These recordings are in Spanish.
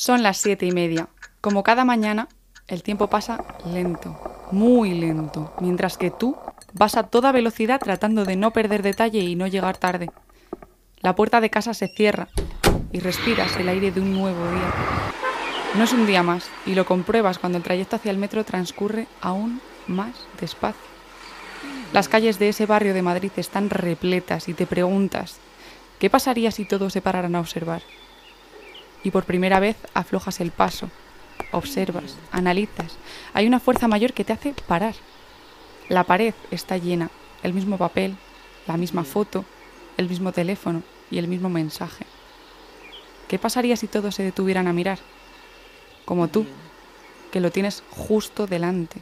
Son las siete y media. Como cada mañana, el tiempo pasa lento, muy lento, mientras que tú vas a toda velocidad tratando de no perder detalle y no llegar tarde. La puerta de casa se cierra y respiras el aire de un nuevo día. No es un día más y lo compruebas cuando el trayecto hacia el metro transcurre aún más despacio. Las calles de ese barrio de Madrid están repletas y te preguntas, ¿qué pasaría si todos se pararan a observar? Y por primera vez aflojas el paso, observas, analizas. Hay una fuerza mayor que te hace parar. La pared está llena, el mismo papel, la misma foto, el mismo teléfono y el mismo mensaje. ¿Qué pasaría si todos se detuvieran a mirar? Como tú, que lo tienes justo delante.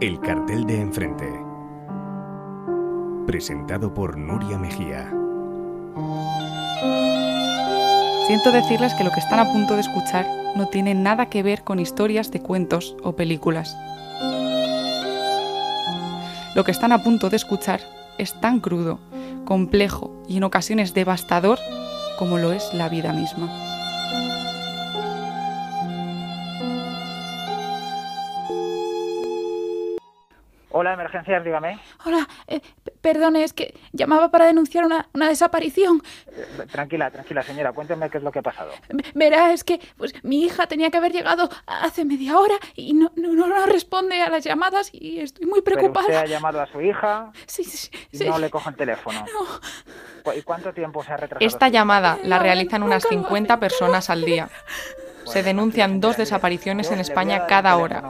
El cartel de enfrente presentado por Nuria Mejía. Siento decirles que lo que están a punto de escuchar no tiene nada que ver con historias de cuentos o películas. Lo que están a punto de escuchar es tan crudo, complejo y en ocasiones devastador como lo es la vida misma. Hola, emergencias, dígame. Hola, eh, perdone, es que llamaba para denunciar una, desaparición. Eh, tranquila, tranquila, señora, cuénteme qué es lo que ha pasado. Verá, es que pues, mi hija tenía que haber llegado hace media hora y no, no, responde a las llamadas y estoy muy preocupada. ¿Pero usted ha llamado a su hija sí, sí, y no le coge el teléfono. ¿Y cuánto tiempo se ha retrasado? Esta llamada la realizan unas 50 personas al día. Se denuncian dos desapariciones en España cada hora.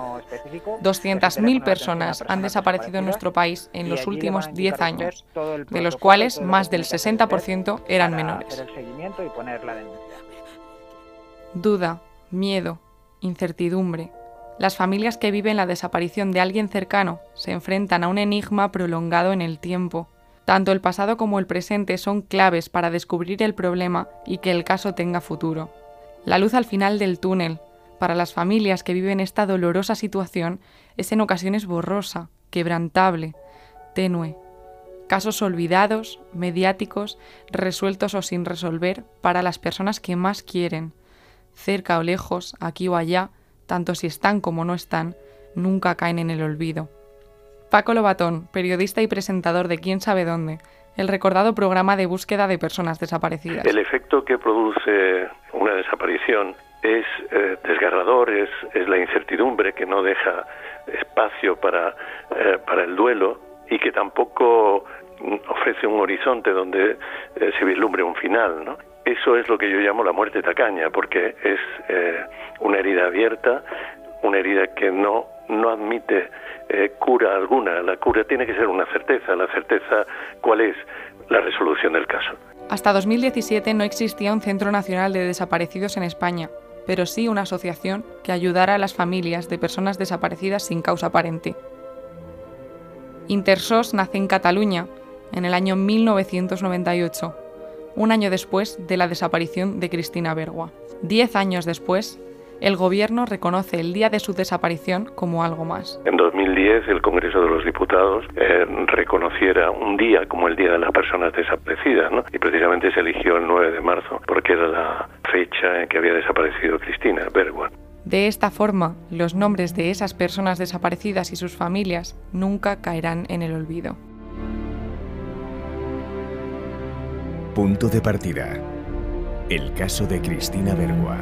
200.000 personas han desaparecido en nuestro país en los últimos 10 años, de los cuales más del 60% eran menores. Duda, miedo, incertidumbre. Las familias que viven la desaparición de alguien cercano se enfrentan a un enigma prolongado en el tiempo. Tanto el pasado como el presente son claves para descubrir el problema y que el caso tenga futuro. La luz al final del túnel, para las familias que viven esta dolorosa situación, es en ocasiones borrosa, quebrantable, tenue. Casos olvidados, mediáticos, resueltos o sin resolver para las personas que más quieren, cerca o lejos, aquí o allá, tanto si están como no están, nunca caen en el olvido. Paco Lobatón, periodista y presentador de Quién sabe dónde, el recordado programa de búsqueda de personas desaparecidas. El efecto que produce una desaparición es eh, desgarrador, es, es, la incertidumbre que no deja espacio para, eh, para el duelo y que tampoco ofrece un horizonte donde eh, se vislumbre un final. ¿no? Eso es lo que yo llamo la muerte tacaña, porque es una herida abierta, una herida que no, no admite cura alguna. La cura tiene que ser una certeza. La certeza, ¿cuál es? La resolución del caso. Hasta 2017 no existía un Centro Nacional de Desaparecidos en España, pero sí una asociación que ayudara a las familias de personas desaparecidas sin causa aparente. Intersos nace en Cataluña en el año 1998, un año después de la desaparición de Cristina Bergua. Diez años después, el Gobierno reconoce el día de su desaparición como algo más. En 2010 el Congreso de los Diputados eh, reconociera un día como el Día de las Personas Desaparecidas, ¿no? y precisamente se eligió el 9 de marzo porque era la fecha en que había desaparecido Cristina Bergua. De esta forma, los nombres de esas personas desaparecidas y sus familias nunca caerán en el olvido. Punto de partida. El caso de Cristina Bergua.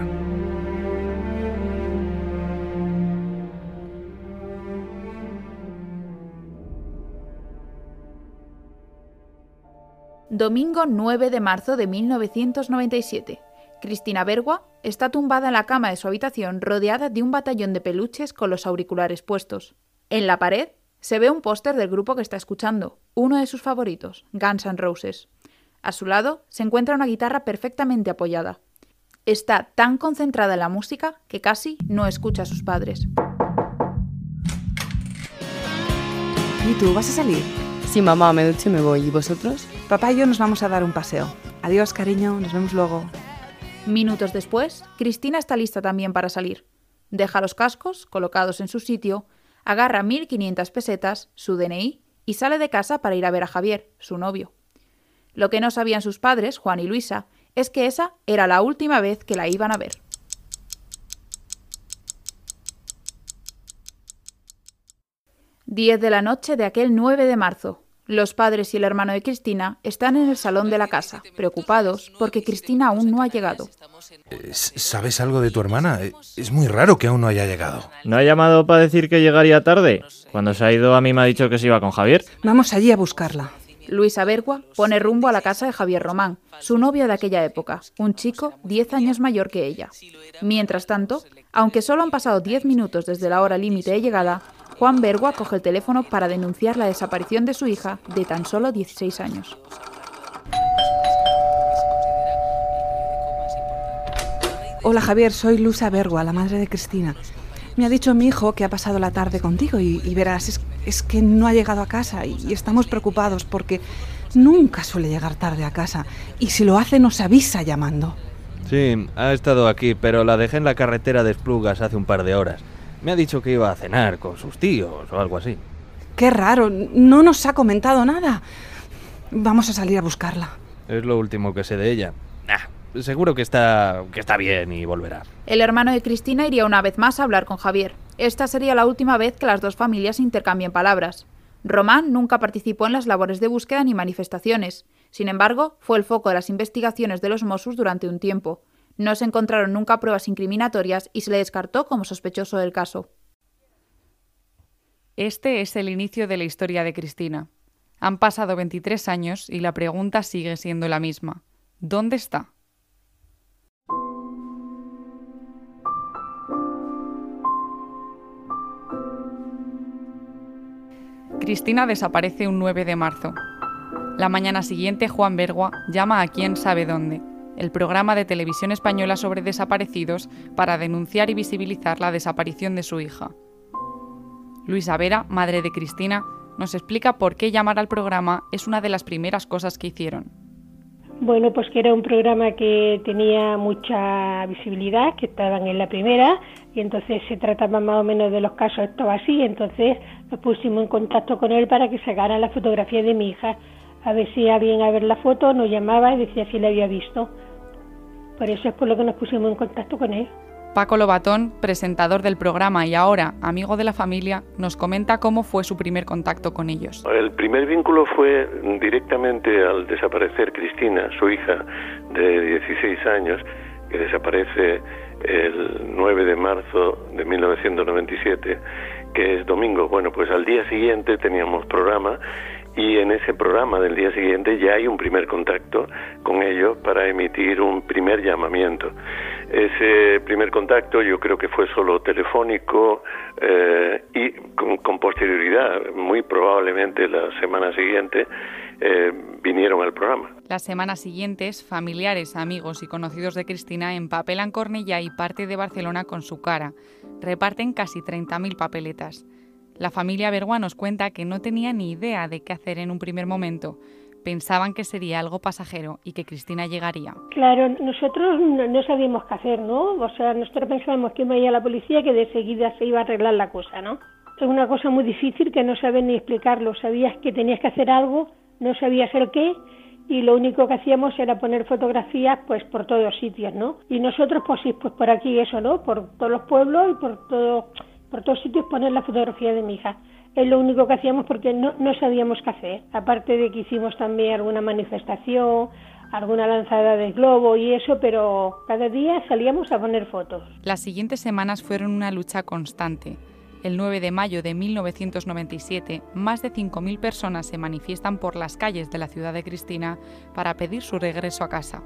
Domingo 9 de marzo de 1997. Cristina Bergua está tumbada en la cama de su habitación rodeada de un batallón de peluches con los auriculares puestos. En la pared se ve un póster del grupo que está escuchando, uno de sus favoritos, Guns N' Roses. A su lado se encuentra una guitarra perfectamente apoyada. Está tan concentrada en la música que casi no escucha a sus padres. ¿Y tú vas a salir? Sí, mamá, me ducho y me voy. ¿Y vosotros? Papá y yo nos vamos a dar un paseo. Adiós, cariño, nos vemos luego. Minutos después, Cristina está lista también para salir. Deja los cascos colocados en su sitio, agarra 1.500 pesetas, su DNI y sale de casa para ir a ver a Javier, su novio. Lo que no sabían sus padres, Juan y Luisa, es que esa era la última vez que la iban a ver. Diez de la noche de aquel 9 de marzo. Los padres y el hermano de Cristina están en el salón de la casa, preocupados porque Cristina aún no ha llegado. Eh, ¿Sabes algo de tu hermana? Es muy raro que aún no haya llegado. ¿No ha llamado para decir que llegaría tarde? Cuando se ha ido a mí me ha dicho que se iba con Javier. Vamos allí a buscarla. Luisa Bergua pone rumbo a la casa de Javier Román, su novio de aquella época, un chico 10 años mayor que ella. Mientras tanto, aunque solo han pasado 10 minutos desde la hora límite de llegada, Juan Bergua coge el teléfono para denunciar la desaparición de su hija de tan solo 16 años. Hola Javier, soy Luisa Bergua, la madre de Cristina. Me ha dicho mi hijo que ha pasado la tarde contigo y, y verás, es, es que no ha llegado a casa y, y estamos preocupados porque nunca suele llegar tarde a casa y si lo hace nos avisa llamando. Sí, ha estado aquí, pero la dejé en la carretera de Esplugas hace un par de horas. Me ha dicho que iba a cenar con sus tíos o algo así. Qué raro, no nos ha comentado nada. Vamos a salir a buscarla. Es lo último que sé de ella. Nah, seguro que está, que está bien y volverá. El hermano de Cristina iría una vez más a hablar con Javier. Esta sería la última vez que las dos familias intercambien palabras. Román nunca participó en las labores de búsqueda ni manifestaciones. Sin embargo, fue el foco de las investigaciones de los Mossos durante un tiempo. No se encontraron nunca pruebas incriminatorias y se le descartó como sospechoso del caso. Este es el inicio de la historia de Cristina. Han pasado 23 años y la pregunta sigue siendo la misma. ¿Dónde está? Cristina desaparece un 9 de marzo. La mañana siguiente Juan Bergua llama a quién sabe dónde, el programa de televisión española sobre desaparecidos, para denunciar y visibilizar la desaparición de su hija. Luisa Vera, madre de Cristina, nos explica por qué llamar al programa es una de las primeras cosas que hicieron. Bueno, pues que era un programa que tenía mucha visibilidad, que estaban en la primera, y entonces se trataba más o menos de los casos estos así, entonces nos pusimos en contacto con él para que sacara la fotografía de mi hija, a ver si alguien a ver la foto nos llamaba y decía si la había visto. Por eso es por lo que nos pusimos en contacto con él. Paco Lobatón, presentador del programa y ahora amigo de la familia, nos comenta cómo fue su primer contacto con ellos. El primer vínculo fue directamente al desaparecer Cristina, su hija de 16 años, que desaparece el 9 de marzo de 1997, que es domingo. Bueno, pues al día siguiente teníamos programa y en ese programa del día siguiente ya hay un primer contacto con ellos para emitir un primer llamamiento. Ese primer contacto yo creo que fue solo telefónico eh, y con, con, posterioridad, muy probablemente la semana siguiente, eh, vinieron al programa. Las semanas siguientes, familiares, amigos y conocidos de Cristina empapelan Cornellá y parte de Barcelona con su cara. Reparten casi 30.000 papeletas. La familia Bergua nos cuenta que no tenía ni idea de qué hacer en un primer momento. Pensaban que sería algo pasajero y que Cristina llegaría. Claro, nosotros no, sabíamos qué hacer, ¿no? O sea, nosotros pensábamos que iba a ir a la policía que de seguida se iba a arreglar la cosa, ¿no? Es una cosa muy difícil que no sabes ni explicarlo. Sabías que tenías que hacer algo, no sabías el qué y lo único que hacíamos era poner fotografías pues por todos sitios, ¿no? Y nosotros pues sí, pues por aquí eso, ¿no? Por todos los pueblos y por todo, por todos sitios poner la fotografía de mi hija. Es lo único que hacíamos porque no, no sabíamos qué hacer. Aparte de que hicimos también alguna manifestación, alguna lanzada de globo y eso, pero cada día salíamos a poner fotos. Las siguientes semanas fueron una lucha constante. El 9 de mayo de 1997, más de 5.000 personas se manifiestan por las calles de la ciudad de Cristina para pedir su regreso a casa.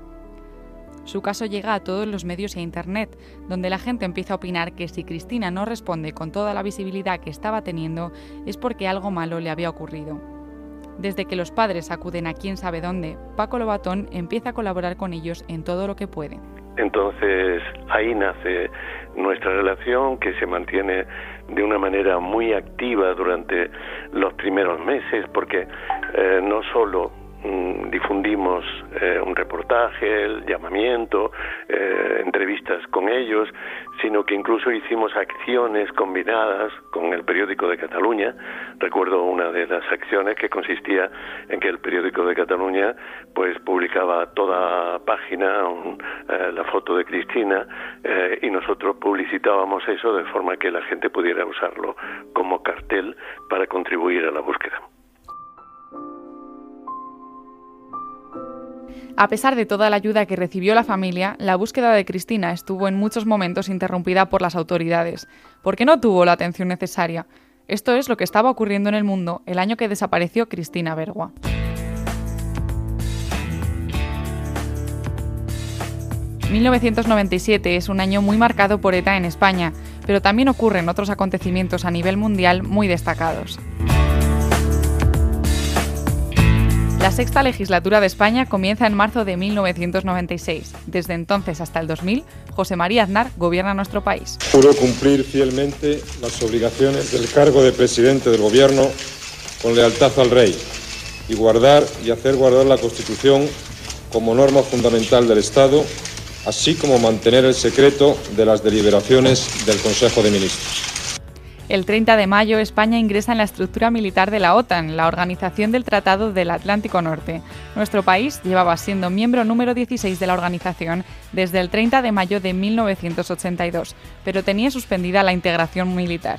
Su caso llega a todos los medios e Internet, donde la gente empieza a opinar que si Cristina no responde con toda la visibilidad que estaba teniendo es porque algo malo le había ocurrido. Desde que los padres acuden a quién sabe dónde, Paco Lobatón empieza a colaborar con ellos en todo lo que puede. Entonces ahí nace nuestra relación que se mantiene de una manera muy activa durante los primeros meses porque eh, no solo difundimos eh, un reportaje, el llamamiento, eh, entrevistas con ellos, sino que incluso hicimos acciones combinadas con el periódico de Cataluña. Recuerdo una de las acciones que consistía en que el periódico de Cataluña pues publicaba toda página eh, la foto de Cristina eh, y nosotros publicitábamos eso de forma que la gente pudiera usarlo como cartel para contribuir a la búsqueda. A pesar de toda la ayuda que recibió la familia, la búsqueda de Cristina estuvo en muchos momentos interrumpida por las autoridades, porque no tuvo la atención necesaria. Esto es lo que estaba ocurriendo en el mundo el año que desapareció Cristina Bergua. ...1997 es un año muy marcado por ETA en España, pero también ocurren otros acontecimientos a nivel mundial muy destacados. Sexta legislatura de España comienza en marzo de 1996. Desde entonces hasta el 2000, José María Aznar gobierna nuestro país. Juro cumplir fielmente las obligaciones del cargo de presidente del Gobierno con lealtad al Rey y guardar y hacer guardar la Constitución como norma fundamental del Estado, así como mantener el secreto de las deliberaciones del Consejo de Ministros. El 30 de mayo, España ingresa en la estructura militar de la OTAN, la Organización del Tratado del Atlántico Norte. Nuestro país llevaba siendo miembro número 16 de la organización desde el 30 de mayo de 1982, pero tenía suspendida la integración militar.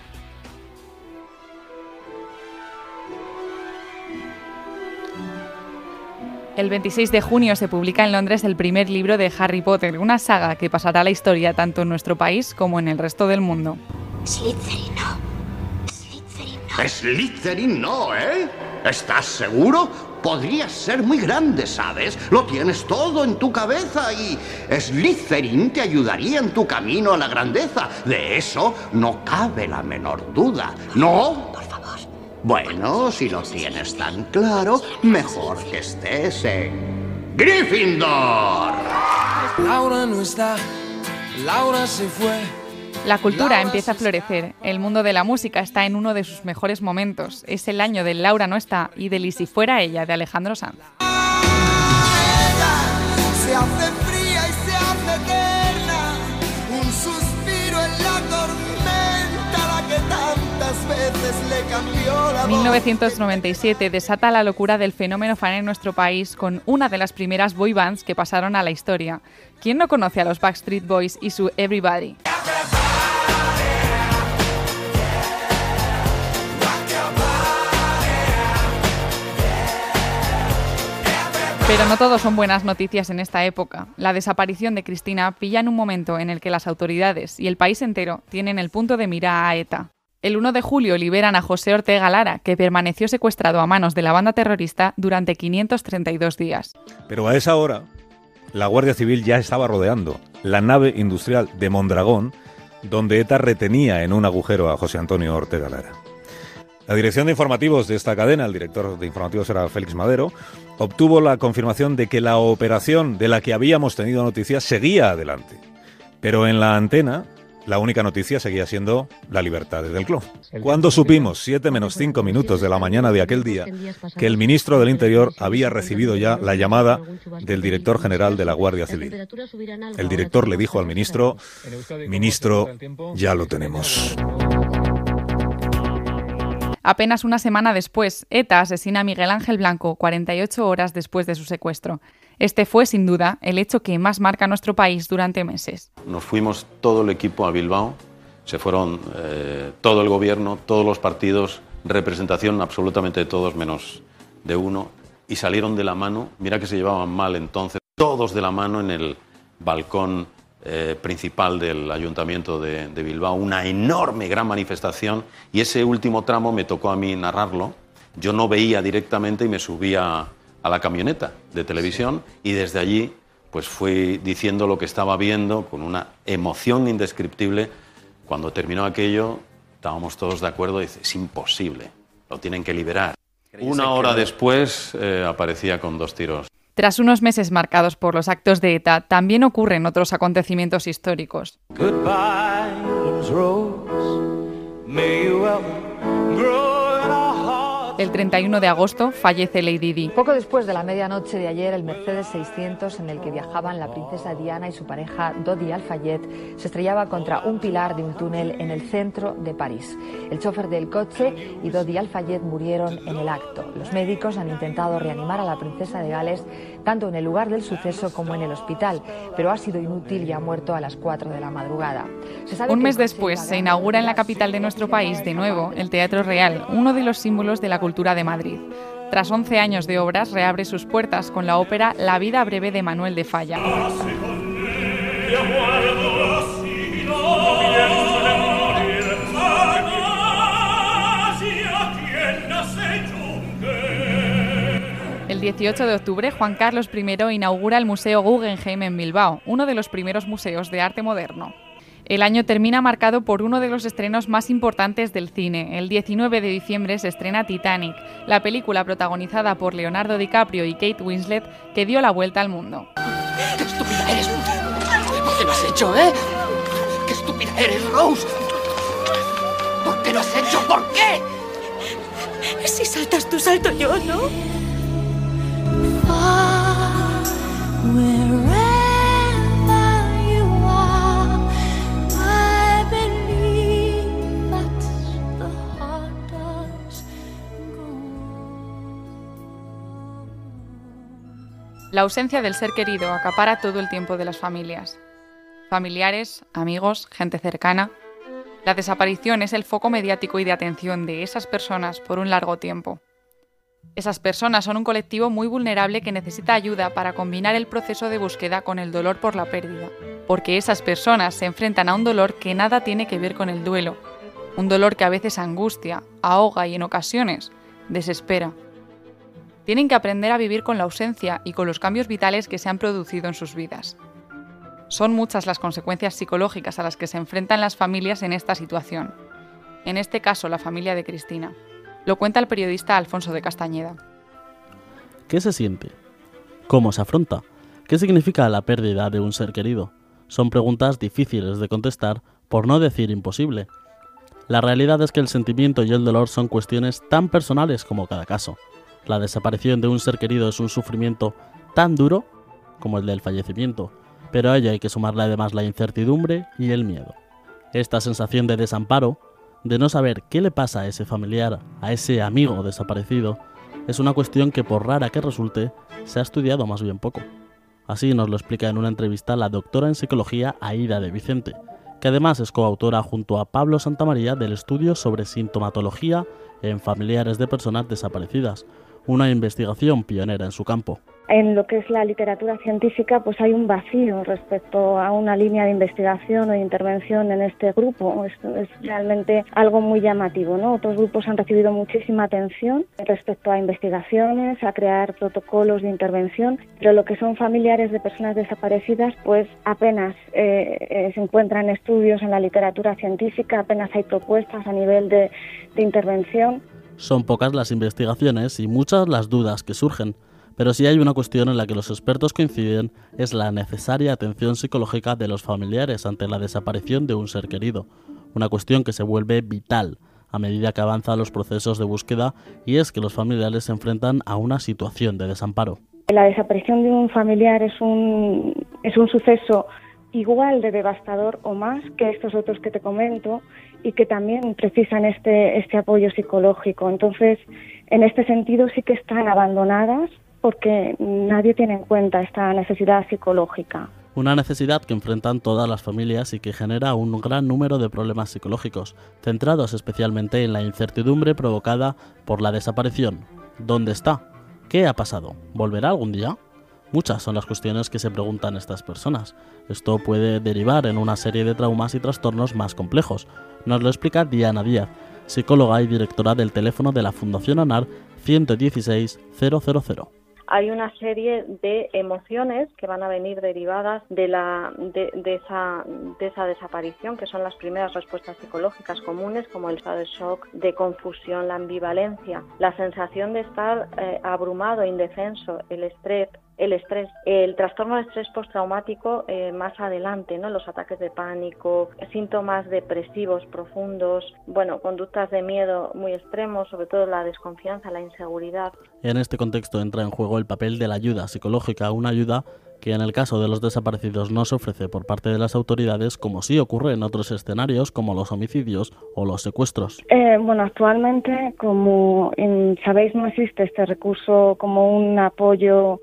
El 26 de junio se publica en Londres el primer libro de Harry Potter, una saga que pasará a la historia tanto en nuestro país como en el resto del mundo. Slytherin no. Slytherin no. Slytherin no, ¿eh? ¿Estás seguro? Podrías ser muy grande, ¿sabes? Lo tienes todo en tu cabeza y Slytherin te ayudaría en tu camino a la grandeza. De eso no cabe la menor duda. ¿No? Por favor. Bueno, si lo tienes tan claro, mejor que estés en Gryffindor. Laura no está, Laura se fue. La cultura empieza a florecer. El mundo de la música está en uno de sus mejores momentos. Es el año del Laura no está y del Y si fuera ella de Alejandro Sanz. Se hace fría y se hace eterna. Un suspiro en la tormenta, la que tantas veces le cambió la voz. 1997 desata la locura del fenómeno fan en nuestro país con una de las primeras boy bands que pasaron a la historia. ¿Quién no conoce a los Backstreet Boys y su Everybody? Pero no todo son buenas noticias en esta época. La desaparición de Cristina pilla en un momento en el que las autoridades y el país entero tienen el punto de mira a ETA. El 1 de julio liberan a José Ortega Lara, que permaneció secuestrado a manos de la banda terrorista durante 532 días. Pero a esa hora, la Guardia Civil ya estaba rodeando la nave industrial de Mondragón, donde ETA retenía en un agujero a José Antonio Ortega Lara. La dirección de informativos de esta cadena, el director de informativos era Félix Madero, obtuvo la confirmación de que la operación de la que habíamos tenido noticias seguía adelante. Pero en la antena, la única noticia seguía siendo la libertad del clon. Cuando supimos, 7 menos 5 minutos de la mañana de aquel día, que el ministro del Interior había recibido ya la llamada del director general de la Guardia Civil. El director le dijo al ministro, ministro, ya lo tenemos. Apenas una semana después, ETA asesina a Miguel Ángel Blanco 48 horas después de su secuestro. Este fue, sin duda, el hecho que más marca nuestro país durante meses. Nos fuimos todo el equipo a Bilbao, se fueron eh, todo el gobierno, todos los partidos, representación absolutamente de todos menos de uno, y salieron de la mano, mira que se llevaban mal entonces, todos de la mano en el balcón eh, principal del Ayuntamiento de, de, Bilbao, una enorme, gran manifestación, y ese último tramo me tocó a mí narrarlo. Yo no veía directamente y me subía a la camioneta de televisión y desde allí pues fui diciendo lo que estaba viendo con una emoción indescriptible. Cuando terminó aquello, estábamos todos de acuerdo dice, es imposible, lo tienen que liberar. Una hora después eh, aparecía con dos tiros. Tras unos meses marcados por los actos de ETA, también ocurren otros acontecimientos históricos. El 31 de agosto fallece Lady Di. Poco después de la medianoche de ayer, el Mercedes 600 en el que viajaban la princesa Diana y su pareja Dodi Al-Fayed se estrellaba contra un pilar de un túnel en el centro de París. El chofer del coche y Dodi Al-Fayed murieron en el acto. Los médicos han intentado reanimar a la princesa de Gales tanto en el lugar del suceso como en el hospital, pero ha sido inútil y ha muerto a las 4 de la madrugada. Un mes después se inaugura en la capital de nuestro país de nuevo el Teatro Real, uno de los símbolos de la cultura de Madrid. Tras 11 años de obras, reabre sus puertas con la ópera La vida breve de Manuel de Falla. 18 de octubre, Juan Carlos I inaugura el Museo Guggenheim en Bilbao, uno de los primeros museos de arte moderno. El año termina marcado por uno de los estrenos más importantes del cine. El 19 de diciembre se estrena Titanic, la película protagonizada por Leonardo DiCaprio y Kate Winslet que dio la vuelta al mundo. ¡Qué estúpida eres! ¿Por qué lo has hecho, eh? ¡Qué estúpida eres, Rose! ¿Por qué lo has hecho? ¿Por qué? Si saltas tú, salto yo, ¿no? La ausencia del ser querido acapara todo el tiempo de las familias. Familiares, amigos, gente cercana. La desaparición es el foco mediático y de atención de esas personas por un largo tiempo. Esas personas son un colectivo muy vulnerable que necesita ayuda para combinar el proceso de búsqueda con el dolor por la pérdida, porque esas personas se enfrentan a un dolor que nada tiene que ver con el duelo, un dolor que a veces angustia, ahoga y en ocasiones desespera. Tienen que aprender a vivir con la ausencia y con los cambios vitales que se han producido en sus vidas. Son muchas las consecuencias psicológicas a las que se enfrentan las familias en esta situación. En este caso, la familia de Cristina. Lo cuenta el periodista Alfonso de Castañeda. ¿Qué se siente? ¿Cómo se afronta? ¿Qué significa la pérdida de un ser querido? Son preguntas difíciles de contestar, por no decir imposible. La realidad es que el sentimiento y el dolor son cuestiones tan personales como cada caso. La desaparición de un ser querido es un sufrimiento tan duro como el del fallecimiento, pero a ello hay que sumarle además la incertidumbre y el miedo. Esta sensación de desamparo de no saber qué le pasa a ese familiar, a ese amigo desaparecido, es una cuestión que por rara que resulte, se ha estudiado más bien poco. Así nos lo explica en una entrevista la doctora en psicología Aida de Vicente, que además es coautora junto a Pablo Santamaría del estudio sobre sintomatología en familiares de personas desaparecidas, una investigación pionera en su campo en lo que es la literatura científica, pues hay un vacío respecto a una línea de investigación o de intervención en este grupo. Es realmente algo muy llamativo. ¿no? Otros grupos han recibido muchísima atención respecto a investigaciones, a crear protocolos de intervención, pero lo que son familiares de personas desaparecidas, pues apenas eh, eh, se encuentran estudios en la literatura científica, apenas hay propuestas a nivel de intervención. Son pocas las investigaciones y muchas las dudas que surgen. Pero si hay una cuestión en la que los expertos coinciden es la necesaria atención psicológica de los familiares ante la desaparición de un ser querido, una cuestión que se vuelve vital a medida que avanzan los procesos de búsqueda y es que los familiares se enfrentan a una situación de desamparo. La desaparición de un familiar es un, es un suceso igual de devastador o más que estos otros que te comento y que también precisan este, este apoyo psicológico. Entonces, en este sentido sí que están abandonadas porque nadie tiene en cuenta esta necesidad psicológica. Una necesidad que enfrentan todas las familias y que genera un gran número de problemas psicológicos, centrados especialmente en la incertidumbre provocada por la desaparición. ¿Dónde está? ¿Qué ha pasado? ¿Volverá algún día? Muchas son las cuestiones que se preguntan estas personas. Esto puede derivar en una serie de traumas y trastornos más complejos. Nos lo explica Diana Díaz, psicóloga y directora del teléfono de la Fundación ANAR 116 000 hay una serie de emociones que van a venir derivadas de, la, de, esa, de esa desaparición, que son las primeras respuestas psicológicas comunes, como el estado de shock, de confusión, la ambivalencia, la sensación de estar eh, abrumado, indefenso, el estrés, el estrés, el trastorno de estrés postraumático eh, más adelante, ¿no? Los ataques de pánico, síntomas depresivos profundos, bueno, conductas de miedo muy extremos, sobre todo la desconfianza, la inseguridad. En este contexto entra en juego el papel de la ayuda psicológica, una ayuda que en el caso de los desaparecidos no se ofrece por parte de las autoridades, como sí ocurre en otros escenarios como los homicidios o los secuestros. Eh, bueno, actualmente, como sabéis, no existe este recurso como un apoyo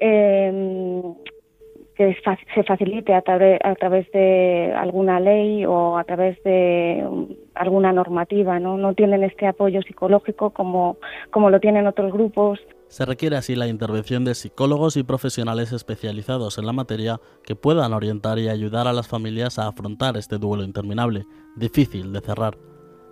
eh, que se facilite a, a, través de alguna ley o a través de alguna normativa, ¿no? No tienen este apoyo psicológico como, como lo tienen otros grupos. Se requiere así la intervención de psicólogos y profesionales especializados en la materia que puedan orientar y ayudar a las familias a afrontar este duelo interminable, difícil de cerrar,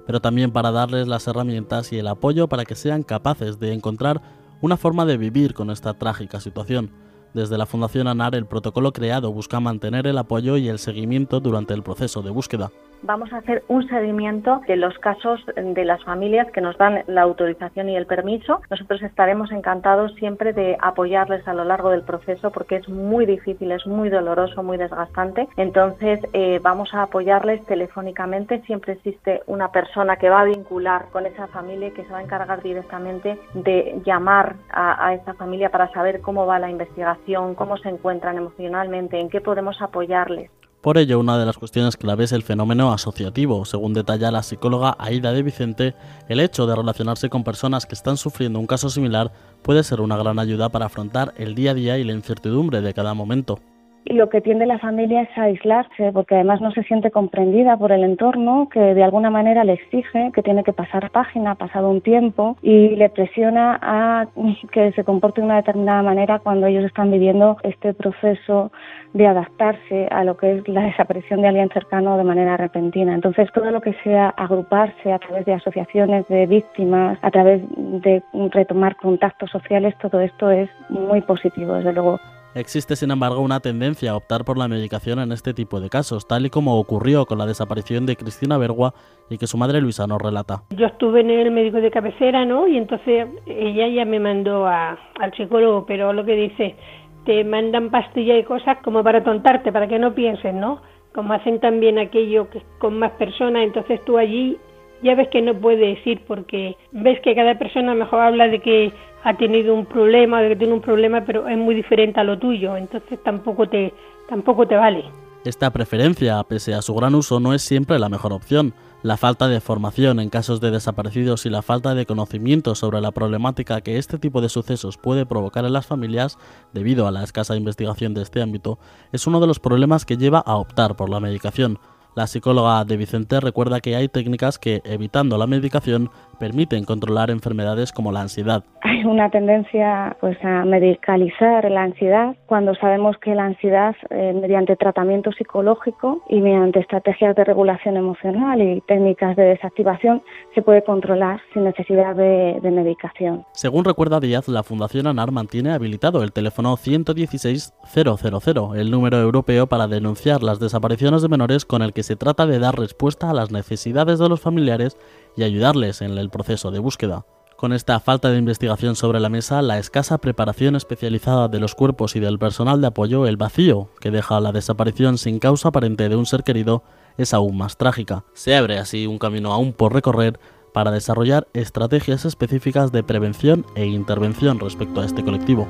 pero también para darles las herramientas y el apoyo para que sean capaces de encontrar una forma de vivir con esta trágica situación desde la Fundación ANAR, el protocolo creado busca mantener el apoyo y el seguimiento durante el proceso de búsqueda. Vamos a hacer un seguimiento de los casos de las familias que nos dan la autorización y el permiso. Nosotros estaremos encantados siempre de apoyarles a lo largo del proceso porque es muy difícil, es muy doloroso, muy desgastante. Entonces eh, vamos a apoyarles telefónicamente. Siempre existe una persona que va a vincular con esa familia y que se va a encargar directamente de llamar a, a esa familia para saber cómo va la investigación cómo se encuentran emocionalmente, en qué podemos apoyarles. Por ello, una de las cuestiones clave es el fenómeno asociativo. Según detalla la psicóloga Aida de Vicente, el hecho de relacionarse con personas que están sufriendo un caso similar puede ser una gran ayuda para afrontar el día a día y la incertidumbre de cada momento. Y lo que tiende la familia es a aislarse, porque además no se siente comprendida por el entorno, que de alguna manera le exige que tiene que pasar página, pasado un tiempo, y le presiona a que se comporte de una determinada manera cuando ellos están viviendo este proceso de adaptarse a lo que es la desaparición de alguien cercano de manera repentina. Entonces, todo lo que sea agruparse a través de asociaciones de víctimas, a través de retomar contactos sociales, todo esto es muy positivo, desde luego. Existe, sin embargo, una tendencia a optar por la medicación en este tipo de casos, tal y como ocurrió con la desaparición de Cristina Bergua y que su madre Luisa nos relata. Yo estuve en el médico de cabecera, ¿no? Y entonces ella ya me mandó a, al psicólogo, pero lo que dice, te mandan pastillas y cosas como para tontarte, para que no pienses, ¿no? Como hacen también aquello que, con más personas, entonces tú allí ya ves que no puedes ir porque ves que cada persona mejor habla de que ha tenido un problema, que tiene un problema, pero es muy diferente a lo tuyo, entonces tampoco te, tampoco te vale. Esta preferencia, pese a su gran uso, no es siempre la mejor opción. La falta de formación en casos de desaparecidos y la falta de conocimiento sobre la problemática que este tipo de sucesos puede provocar en las familias, debido a la escasa investigación de este ámbito, es uno de los problemas que lleva a optar por la medicación. La psicóloga de Vicente recuerda que hay técnicas que, evitando la medicación, permiten controlar enfermedades como la ansiedad. Hay una tendencia pues, a medicalizar la ansiedad cuando sabemos que la ansiedad, eh, mediante tratamiento psicológico y mediante estrategias de regulación emocional y técnicas de desactivación, se puede controlar sin necesidad de, de medicación. Según recuerda Díaz, la Fundación ANAR mantiene habilitado el teléfono 116 000, el número europeo para denunciar las desapariciones de menores con el que se trata de dar respuesta a las necesidades de los familiares y ayudarles en el proceso de búsqueda. Con esta falta de investigación sobre la mesa, la escasa preparación especializada de los cuerpos y del personal de apoyo, el vacío que deja la desaparición sin causa aparente de un ser querido, es aún más trágica. Se abre así un camino aún por recorrer para desarrollar estrategias específicas de prevención e intervención respecto a este colectivo.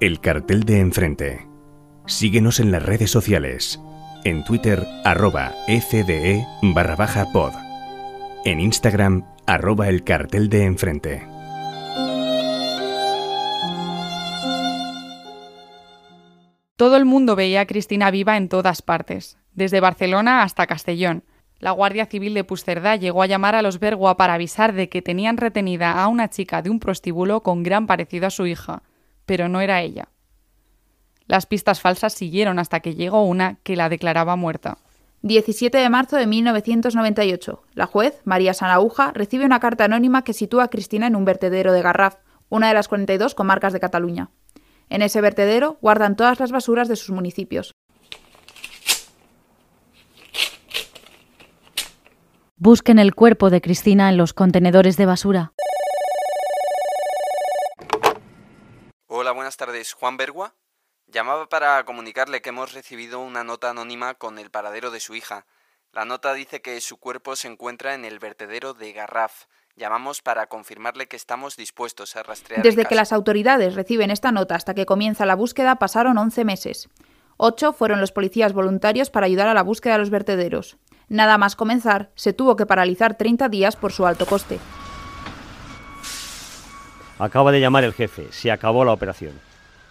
El cartel de enfrente. Síguenos en las redes sociales. En Twitter, arroba FDE barra baja pod. En Instagram, arroba el cartel de enfrente. Todo el mundo veía a Cristina viva en todas partes, desde Barcelona hasta Castellón. La Guardia Civil de Puigcerdá llegó a llamar a los Bergua para avisar de que tenían retenida a una chica de un prostíbulo con gran parecido a su hija pero no era ella. Las pistas falsas siguieron hasta que llegó una que la declaraba muerta. 17 de marzo de 1998. La juez, María Sanauja, recibe una carta anónima que sitúa a Cristina en un vertedero de Garraf, una de las 42 comarcas de Cataluña. En ese vertedero guardan todas las basuras de sus municipios. Busquen el cuerpo de Cristina en los contenedores de basura. Buenas tardes. ¿Juan Bergua? Llamaba para comunicarle que hemos recibido una nota anónima con el paradero de su hija. La nota dice que su cuerpo se encuentra en el vertedero de Garraf. Llamamos para confirmarle que estamos dispuestos a rastrear. Desde que las autoridades reciben esta nota hasta que comienza la búsqueda pasaron 11 meses. Ocho fueron los policías voluntarios para ayudar a la búsqueda de los vertederos. Nada más comenzar, se tuvo que paralizar 30 días por su alto coste. Acaba de llamar el jefe, se acabó la operación.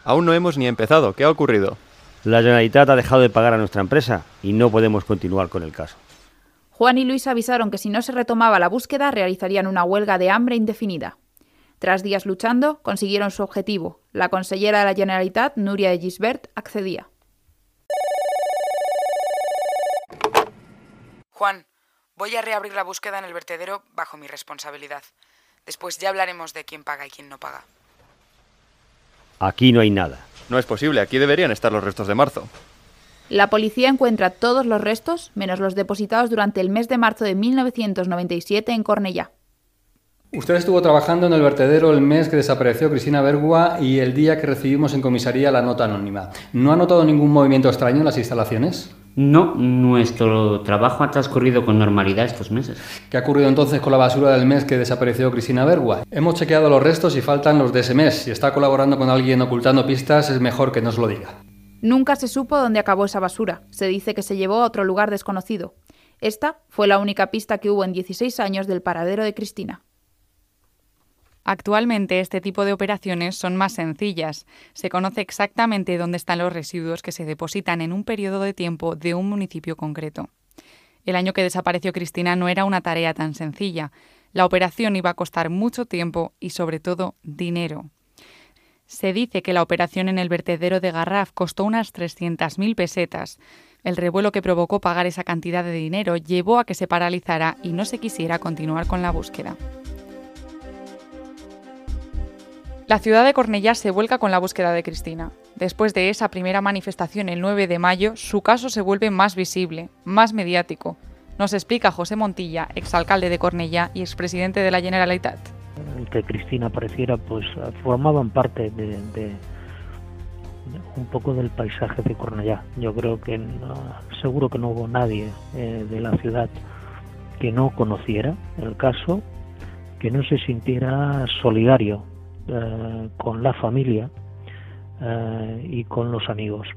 Aún no hemos ni empezado, ¿qué ha ocurrido? La Generalitat ha dejado de pagar a nuestra empresa y no podemos continuar con el caso. Juan y Luis avisaron que si no se retomaba la búsqueda realizarían una huelga de hambre indefinida. Tras días luchando, consiguieron su objetivo. La consellera de la Generalitat, Nuria de Gisbert, accedía. Juan, voy a reabrir la búsqueda en el vertedero bajo mi responsabilidad. Después ya hablaremos de quién paga y quién no paga. Aquí no hay nada. No es posible, aquí deberían estar los restos de marzo. La policía encuentra todos los restos, menos los depositados durante el mes de marzo de 1997 en Cornellá. Usted estuvo trabajando en el vertedero el mes que desapareció Cristina Bergua y el día que recibimos en comisaría la nota anónima. ¿No ha notado ningún movimiento extraño en las instalaciones? No, nuestro trabajo ha transcurrido con normalidad estos meses. ¿Qué ha ocurrido entonces con la basura del mes que desapareció Cristina Bergua? Hemos chequeado los restos y faltan los de ese mes. Si está colaborando con alguien ocultando pistas, es mejor que nos lo diga. Nunca se supo dónde acabó esa basura. Se dice que se llevó a otro lugar desconocido. Esta fue la única pista que hubo en 16 años del paradero de Cristina. Actualmente este tipo de operaciones son más sencillas. Se conoce exactamente dónde están los residuos que se depositan en un periodo de tiempo de un municipio concreto. El año que desapareció Cristina no era una tarea tan sencilla. La operación iba a costar mucho tiempo y sobre todo dinero. Se dice que la operación en el vertedero de Garraf costó unas 300.000 pesetas. El revuelo que provocó pagar esa cantidad de dinero llevó a que se paralizara y no se quisiera continuar con la búsqueda. La ciudad de Cornellá se vuelca con la búsqueda de Cristina. Después de esa primera manifestación el 9 de mayo, su caso se vuelve más visible, más mediático. Nos explica José Montilla, exalcalde de Cornellá y expresidente de la Generalitat. Que Cristina apareciera, pues formaban parte de, un poco del paisaje de Cornellá. Yo creo que seguro que no hubo nadie eh, de la ciudad que no conociera el caso, que no se sintiera solidario eh, con la familia eh, y con los amigos.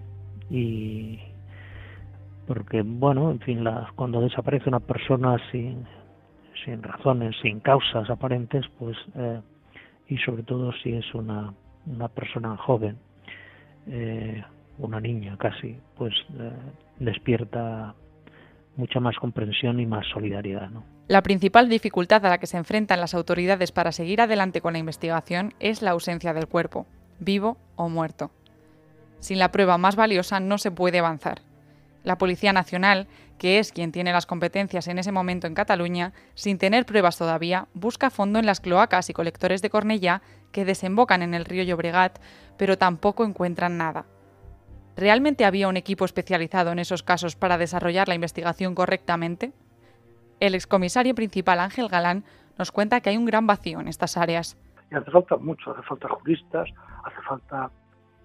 Y porque, bueno, en fin, la, cuando desaparece una persona sin, sin razones, sin causas aparentes, pues, eh, y sobre todo si es una, una persona joven, eh, una niña casi, pues despierta mucha más comprensión y más solidaridad, ¿no? La principal dificultad a la que se enfrentan las autoridades para seguir adelante con la investigación es la ausencia del cuerpo, vivo o muerto. Sin la prueba más valiosa no se puede avanzar. La Policía Nacional, que es quien tiene las competencias en ese momento en Cataluña, sin tener pruebas todavía, busca fondo en las cloacas y colectores de Cornellá que desembocan en el río Llobregat, pero tampoco encuentran nada. ¿Realmente había un equipo especializado en esos casos para desarrollar la investigación correctamente? El excomisario principal Ángel Galán nos cuenta que hay un gran vacío en estas áreas. Y hace falta mucho, hace falta juristas, hace falta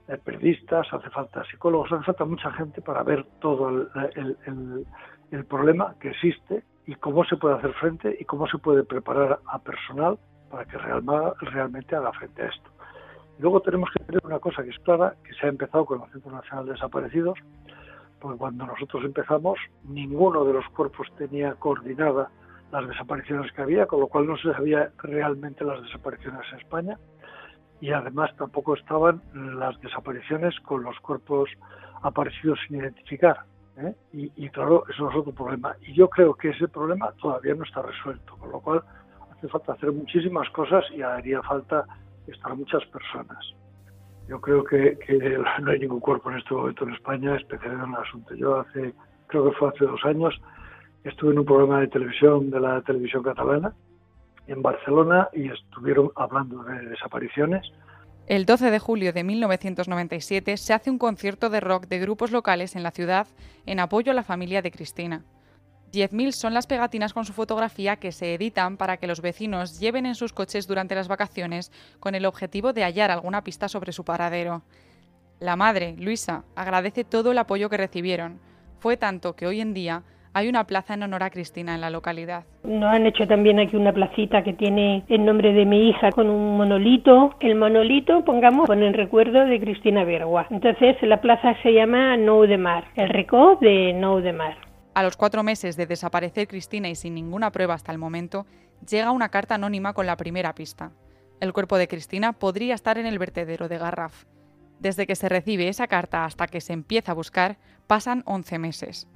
eh, periodistas, hace falta psicólogos, hace falta mucha gente para ver todo el, el, el, el, problema que existe y cómo se puede hacer frente y cómo se puede preparar a personal para que real, realmente haga frente a esto. Luego tenemos que tener una cosa que es clara, que se ha empezado con el Centro Nacional de Desaparecidos, porque cuando nosotros empezamos ninguno de los cuerpos tenía coordinada las desapariciones que había, con lo cual no se sabía realmente las desapariciones en España y además tampoco estaban las desapariciones con los cuerpos aparecidos sin identificar. ¿eh? Y, y, claro, eso es otro problema. Y yo creo que ese problema todavía no está resuelto, con lo cual hace falta hacer muchísimas cosas y haría falta estar muchas personas. Yo creo que, no hay ningún cuerpo en este momento en España especializado en el asunto. Yo hace, creo que fue hace dos años, estuve en un programa de televisión de la televisión catalana en Barcelona y estuvieron hablando de desapariciones. El 12 de julio de 1997 se hace un concierto de rock de grupos locales en la ciudad en apoyo a la familia de Cristina. 10.000 son las pegatinas con su fotografía que se editan para que los vecinos lleven en sus coches durante las vacaciones con el objetivo de hallar alguna pista sobre su paradero. La madre, Luisa, agradece todo el apoyo que recibieron. Fue tanto que hoy en día hay una plaza en honor a Cristina en la localidad. Nos han hecho también aquí una placita que tiene el nombre de mi hija con un monolito. El monolito, pongamos, con el recuerdo de Cristina Bergua. Entonces la plaza se llama Nou de Mar, el recó de Nou de Mar. A los cuatro meses de desaparecer Cristina y sin ninguna prueba hasta el momento, llega una carta anónima con la primera pista. El cuerpo de Cristina podría estar en el vertedero de Garraf. Desde que se recibe esa carta hasta que se empieza a buscar, pasan 11 meses.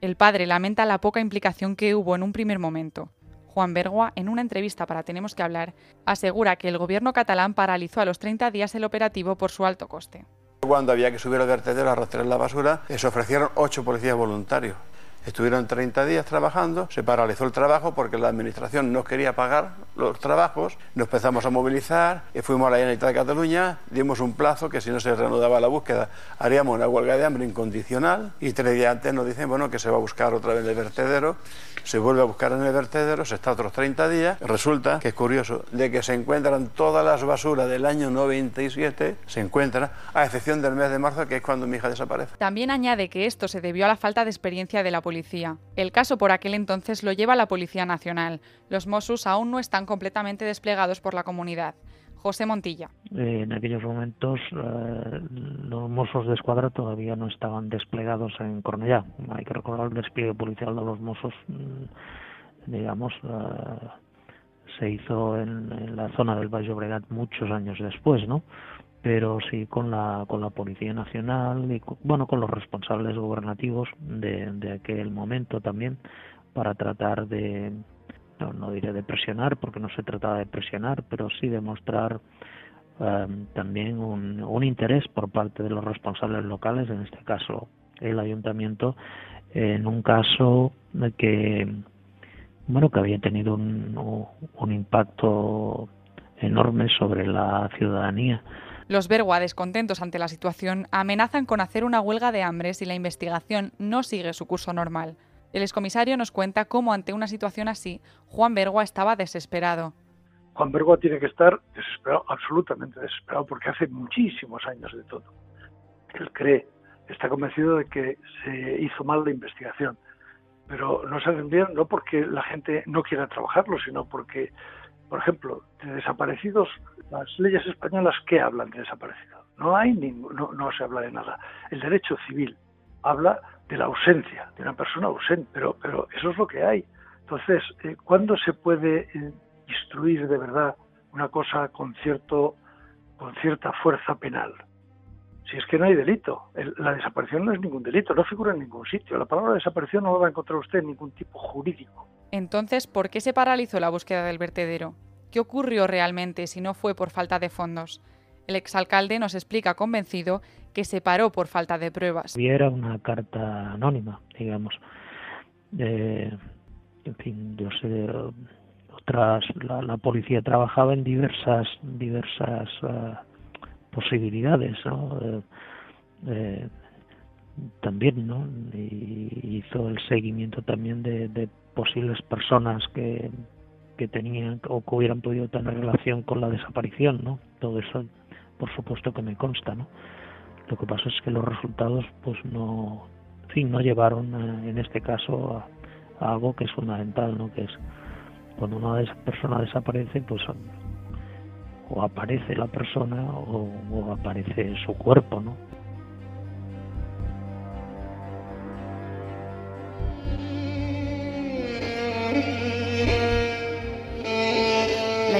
El padre lamenta la poca implicación que hubo en un primer momento. Juan Bergua, en una entrevista para Tenemos que hablar, asegura que el gobierno catalán paralizó a los 30 días el operativo por su alto coste. Cuando había que subir al vertedero a rastrear la basura, se ofrecieron ocho policías voluntarios. Estuvieron 30 días trabajando, se paralizó el trabajo porque la administración no quería pagar los trabajos, nos empezamos a movilizar, y fuimos a la Generalitat de Cataluña, dimos un plazo que si no se reanudaba la búsqueda haríamos una huelga de hambre incondicional y tres días antes nos dicen bueno, que se va a buscar otra vez el vertedero, se vuelve a buscar en el vertedero, se está otros 30 días, resulta que es curioso, de que se encuentran todas las basuras del año 97, se encuentran, a excepción del mes de marzo que es cuando mi hija desaparece. También añade que esto se debió a la falta de experiencia de la policía. El caso por aquel entonces lo lleva la Policía Nacional. Los Mossos aún no están completamente desplegados por la comunidad. José Montilla. Eh, en aquellos momentos eh, los Mossos de Escuadra todavía no estaban desplegados en Cornellá. Hay que recordar el despliegue policial de los Mossos, mm, digamos, eh, se hizo en, en, la zona del Valle Obregat muchos años después, ¿no? Pero sí con la con la policía nacional y bueno con los responsables gubernativos de, de aquel momento también para tratar de no, no, diré de presionar porque no se trataba de presionar pero sí de mostrar um, también un, un interés por parte de los responsables locales en este caso el ayuntamiento en un caso que bueno que había tenido un, un impacto enorme sobre la ciudadanía los Bergua, descontentos ante la situación, amenazan con hacer una huelga de hambre si la investigación no sigue su curso normal. El excomisario nos cuenta cómo ante una situación así, Juan Bergua estaba desesperado. Juan Bergua tiene que estar desesperado, absolutamente desesperado, porque hace muchísimos años de todo. Él cree, está convencido de que se hizo mal la investigación, pero no se hacen bien no porque la gente no quiera trabajarlo, sino porque por ejemplo, de desaparecidos, las leyes españolas, ¿qué hablan de desaparecidos? No hay ningún, no, no se habla de nada. El derecho civil habla de la ausencia, de una persona ausente, pero, pero eso es lo que hay. Entonces, eh, ¿cuándo se puede eh, instruir de verdad una cosa con, cierto, con cierta fuerza penal? Si es que no hay delito. El, la desaparición no es ningún delito, no figura en ningún sitio. La palabra desaparición no la va a encontrar usted en ningún tipo jurídico. Entonces, ¿por qué se paralizó la búsqueda del vertedero? ¿Qué ocurrió realmente si no fue por falta de fondos? El exalcalde nos explica convencido que se paró por falta de pruebas. Era una carta anónima, digamos. Eh, en fin, yo sé, otras, la, la, policía trabajaba en diversas, diversas uh, posibilidades, ¿no? Eh, eh, también, ¿no? Y hizo el seguimiento también de, de posibles personas que, que tenían o que hubieran podido tener relación con la desaparición, ¿no? Todo eso, por supuesto que me consta, ¿no? Lo que pasa es que los resultados, pues no, en fin, no llevaron a, en este caso a, a, algo que es fundamental, ¿no? Que es cuando una persona desaparece, pues o aparece la persona o, o aparece su cuerpo, ¿no?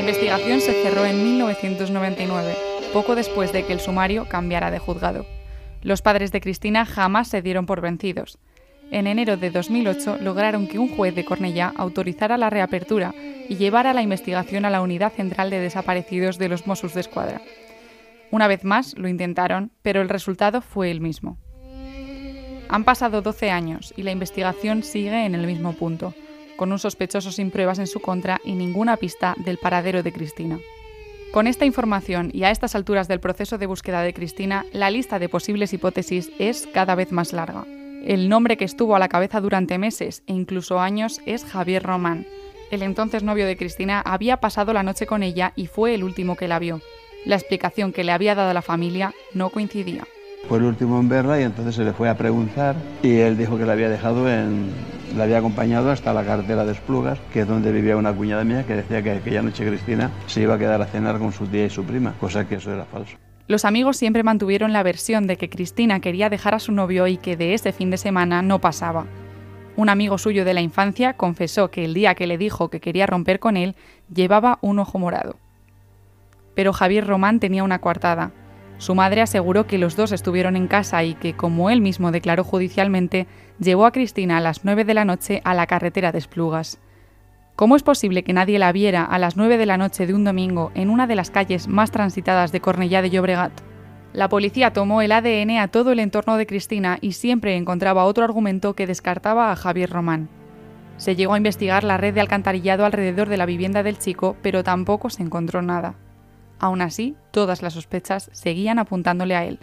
La investigación se cerró en 1999, poco después de que el sumario cambiara de juzgado. Los padres de Cristina jamás se dieron por vencidos. En enero de 2008 lograron que un juez de Cornellá autorizara la reapertura y llevara la investigación a la Unidad Central de Desaparecidos de los Mossos de Escuadra. Una vez más lo intentaron, pero el resultado fue el mismo. Han pasado 12 años y la investigación sigue en el mismo punto con un sospechoso sin pruebas en su contra y ninguna pista del paradero de Cristina. Con esta información y a estas alturas del proceso de búsqueda de Cristina, la lista de posibles hipótesis es cada vez más larga. El nombre que estuvo a la cabeza durante meses e incluso años es Javier Román. El entonces novio de Cristina había pasado la noche con ella y fue el último que la vio. La explicación que le había dado la familia no coincidía. Fue el último en verla y entonces se le fue a preguntar y él dijo que la había dejado en, la había acompañado hasta la cartera de Esplugas, que es donde vivía una cuñada mía que decía que aquella noche Cristina se iba a quedar a cenar con su tía y su prima, cosa que eso era falso. Los amigos siempre mantuvieron la versión de que Cristina quería dejar a su novio y que de ese fin de semana no pasaba. Un amigo suyo de la infancia confesó que el día que le dijo que quería romper con él, llevaba un ojo morado. Pero Javier Román tenía una coartada. Su madre aseguró que los dos estuvieron en casa y que, como él mismo declaró judicialmente, llevó a Cristina a las 9 de la noche a la carretera de Esplugas. ¿Cómo es posible que nadie la viera a las 9 de la noche de un domingo en una de las calles más transitadas de Cornellá de Llobregat? La policía tomó el ADN a todo el entorno de Cristina y siempre encontraba otro argumento que descartaba a Javier Román. Se llegó a investigar la red de alcantarillado alrededor de la vivienda del chico, pero tampoco se encontró nada. Aún así, todas las sospechas seguían apuntándole a él.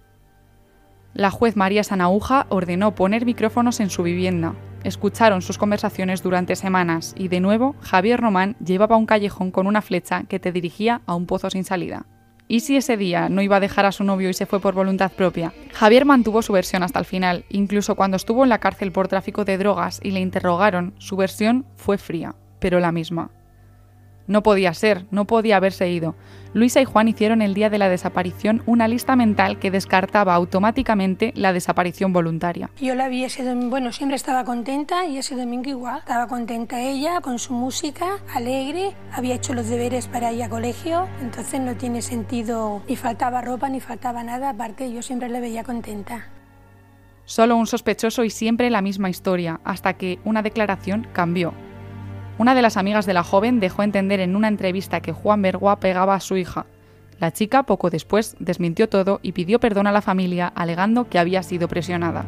La juez María Sanauja ordenó poner micrófonos en su vivienda. Escucharon sus conversaciones durante semanas y de nuevo Javier Román llevaba un callejón con una flecha que te dirigía a un pozo sin salida. ¿Y si ese día no iba a dejar a su novio y se fue por voluntad propia? Javier mantuvo su versión hasta el final, incluso cuando estuvo en la cárcel por tráfico de drogas y le interrogaron, su versión fue fría, pero la misma. No podía ser, no podía haberse ido. Luisa y Juan hicieron el día de la desaparición una lista mental que descartaba automáticamente la desaparición voluntaria. Yo la vi ese domingo, bueno, siempre estaba contenta y ese domingo igual. Estaba contenta ella con su música, alegre, había hecho los deberes para ir a colegio, entonces no tiene sentido, ni faltaba ropa, ni faltaba nada, aparte yo siempre la veía contenta. Solo un sospechoso y siempre la misma historia, hasta que una declaración cambió. Una de las amigas de la joven dejó entender en una entrevista que Juan Bergua pegaba a su hija. La chica poco después desmintió todo y pidió perdón a la familia alegando que había sido presionada.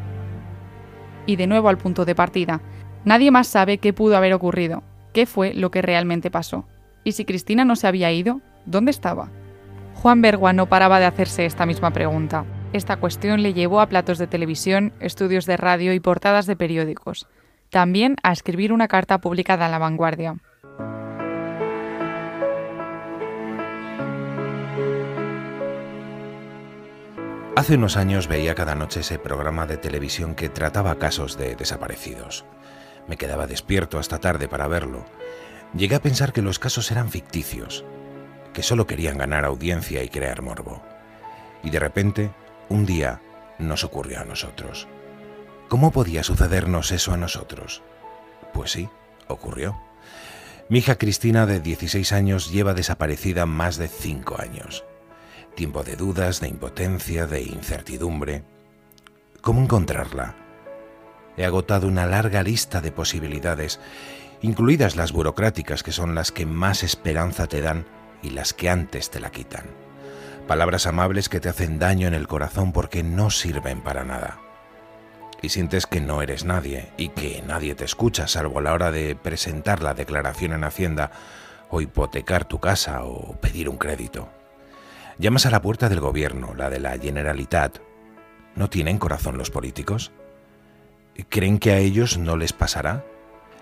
Y de nuevo al punto de partida. Nadie más sabe qué pudo haber ocurrido, qué fue lo que realmente pasó. Y si Cristina no se había ido, ¿dónde estaba? Juan Bergua no paraba de hacerse esta misma pregunta. Esta cuestión le llevó a platos de televisión, estudios de radio y portadas de periódicos también a escribir una carta publicada en La Vanguardia. Hace unos años veía cada noche ese programa de televisión que trataba casos de desaparecidos. Me quedaba despierto hasta tarde para verlo. Llegué a pensar que los casos eran ficticios, que solo querían ganar audiencia y crear morbo. Y de repente, un día, nos ocurrió a nosotros. ¿Cómo podía sucedernos eso a nosotros? Pues sí, ocurrió. Mi hija Cristina, de 16 años, lleva desaparecida más de 5 años. Tiempo de dudas, de impotencia, de incertidumbre. ¿Cómo encontrarla? He agotado una larga lista de posibilidades, incluidas las burocráticas, que son las que más esperanza te dan y las que antes te la quitan. Palabras amables que te hacen daño en el corazón porque no sirven para nada y sientes que no eres nadie y que nadie te escucha salvo a la hora de presentar la declaración en Hacienda o hipotecar tu casa o pedir un crédito. Llamas a la puerta del gobierno, la de la Generalitat. ¿No tienen corazón los políticos? ¿Creen que a ellos no les pasará?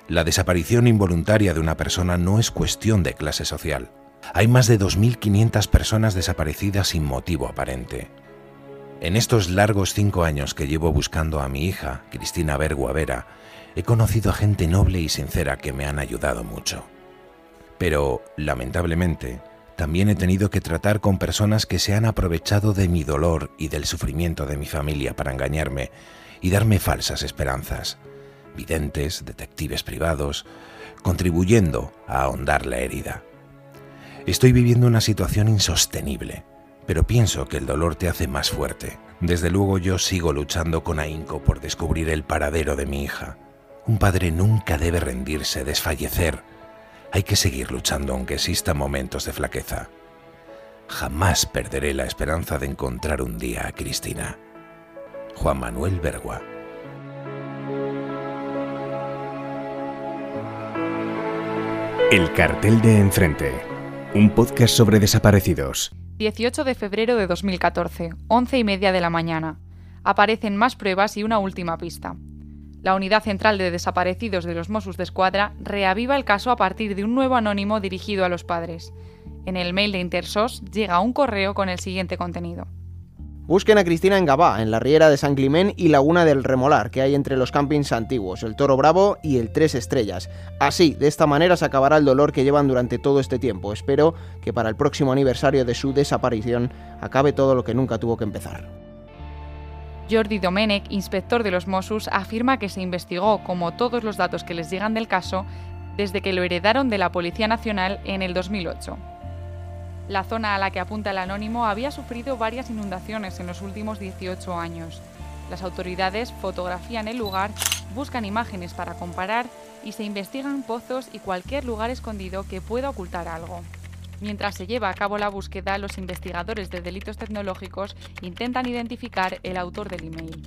La desaparición involuntaria de una persona no es cuestión de clase social. Hay más de 2.500 personas desaparecidas sin motivo aparente. En estos largos cinco años que llevo buscando a mi hija, Cristina Vera, he conocido a gente noble y sincera que me han ayudado mucho. Pero, lamentablemente, también he tenido que tratar con personas que se han aprovechado de mi dolor y del sufrimiento de mi familia para engañarme y darme falsas esperanzas. Videntes, detectives privados, contribuyendo a ahondar la herida. Estoy viviendo una situación insostenible pero pienso que el dolor te hace más fuerte. Desde luego yo sigo luchando con ahínco por descubrir el paradero de mi hija. Un padre nunca debe rendirse, desfallecer. Hay que seguir luchando aunque existan momentos de flaqueza. Jamás perderé la esperanza de encontrar un día a Cristina. Juan Manuel Bergua. El cartel de enfrente. Un podcast sobre desaparecidos. 18 de febrero de 2014, 11 y media de la mañana. Aparecen más pruebas y una última pista. La Unidad Central de Desaparecidos de los Mossos de Escuadra reaviva el caso a partir de un nuevo anónimo dirigido a los padres. En el mail de Intersos llega un correo con el siguiente contenido. Busquen a Cristina en Gabá, en la riera de San Climén y Laguna del Remolar, que hay entre los campings antiguos, el Toro Bravo y el Tres Estrellas. Así, de esta manera se acabará el dolor que llevan durante todo este tiempo. Espero que para el próximo aniversario de su desaparición acabe todo lo que nunca tuvo que empezar. Jordi Domenech, inspector de los Mossos, afirma que se investigó, como todos los datos que les llegan del caso, desde que lo heredaron de la Policía Nacional en el 2008. La zona a la que apunta el anónimo había sufrido varias inundaciones en los últimos 18 años. Las autoridades fotografían el lugar, buscan imágenes para comparar y se investigan pozos y cualquier lugar escondido que pueda ocultar algo. Mientras se lleva a cabo la búsqueda, los investigadores de delitos tecnológicos intentan identificar el autor del email.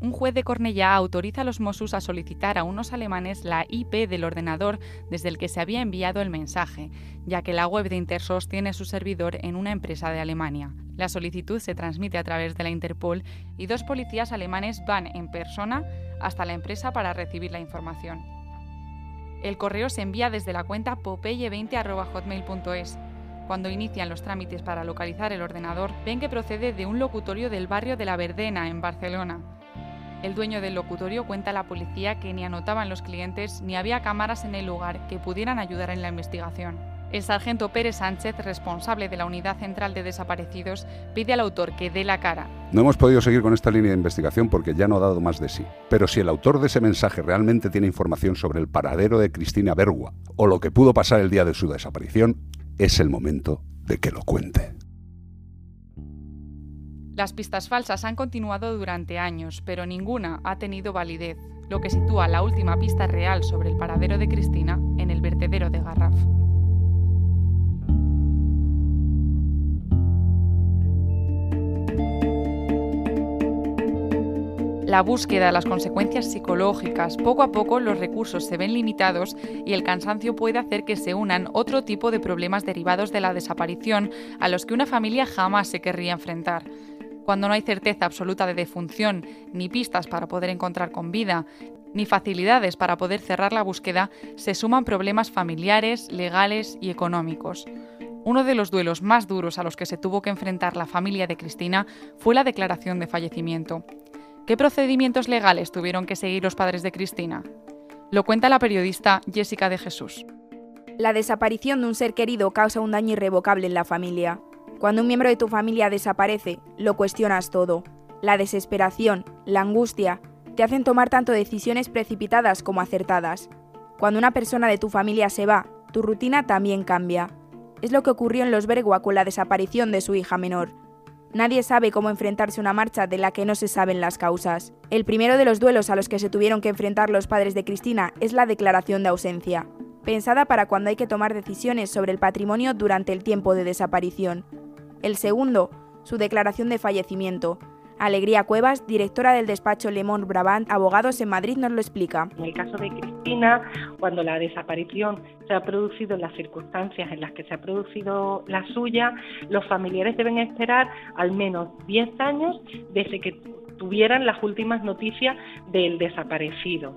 Un juez de Cornellá autoriza a los Mossos a solicitar a unos alemanes la IP del ordenador desde el que se había enviado el mensaje, ya que la web de Intersos tiene su servidor en una empresa de Alemania. La solicitud se transmite a través de la Interpol y dos policías alemanes van en persona hasta la empresa para recibir la información. El correo se envía desde la cuenta popeye20.hotmail.es. Cuando inician los trámites para localizar el ordenador, ven que procede de un locutorio del barrio de La Verdena, en Barcelona. El dueño del locutorio cuenta a la policía que ni anotaban los clientes ni había cámaras en el lugar que pudieran ayudar en la investigación. El sargento Pérez Sánchez, responsable de la Unidad Central de Desaparecidos, pide al autor que dé la cara. No hemos podido seguir con esta línea de investigación porque ya no ha dado más de sí. Pero si el autor de ese mensaje realmente tiene información sobre el paradero de Cristina Bergua o lo que pudo pasar el día de su desaparición, es el momento de que lo cuente. Las pistas falsas han continuado durante años, pero ninguna ha tenido validez, lo que sitúa la última pista real sobre el paradero de Cristina en el vertedero de Garraf. la búsqueda, las consecuencias psicológicas, poco a poco los recursos se ven limitados y el cansancio puede hacer que se unan otro tipo de problemas derivados de la desaparición a los que una familia jamás se querría enfrentar. Cuando no hay certeza absoluta de defunción, ni pistas para poder encontrar con vida, ni facilidades para poder cerrar la búsqueda, se suman problemas familiares, legales y económicos. Uno de los duelos más duros a los que se tuvo que enfrentar la familia de Cristina fue la declaración de fallecimiento. ¿Qué procedimientos legales tuvieron que seguir los padres de Cristina? Lo cuenta la periodista Jessica de Jesús. La desaparición de un ser querido causa un daño irrevocable en la familia. Cuando un miembro de tu familia desaparece, lo cuestionas todo. La desesperación, la angustia, te hacen tomar tanto decisiones precipitadas como acertadas. Cuando una persona de tu familia se va, tu rutina también cambia. Es lo que ocurrió en los Bergua con la desaparición de su hija menor. Nadie sabe cómo enfrentarse a una marcha de la que no se saben las causas. El primero de los duelos a los que se tuvieron que enfrentar los padres de Cristina es la declaración de ausencia, pensada para cuando hay que tomar decisiones sobre el patrimonio durante el tiempo de desaparición. El segundo, su declaración de fallecimiento, Alegría Cuevas, directora del despacho Lemón Brabant Abogados en Madrid, nos lo explica. En el caso de Cristina, cuando la desaparición se ha producido en las circunstancias en las que se ha producido la suya, los familiares deben esperar al menos 10 años desde que tuvieran las últimas noticias del desaparecido.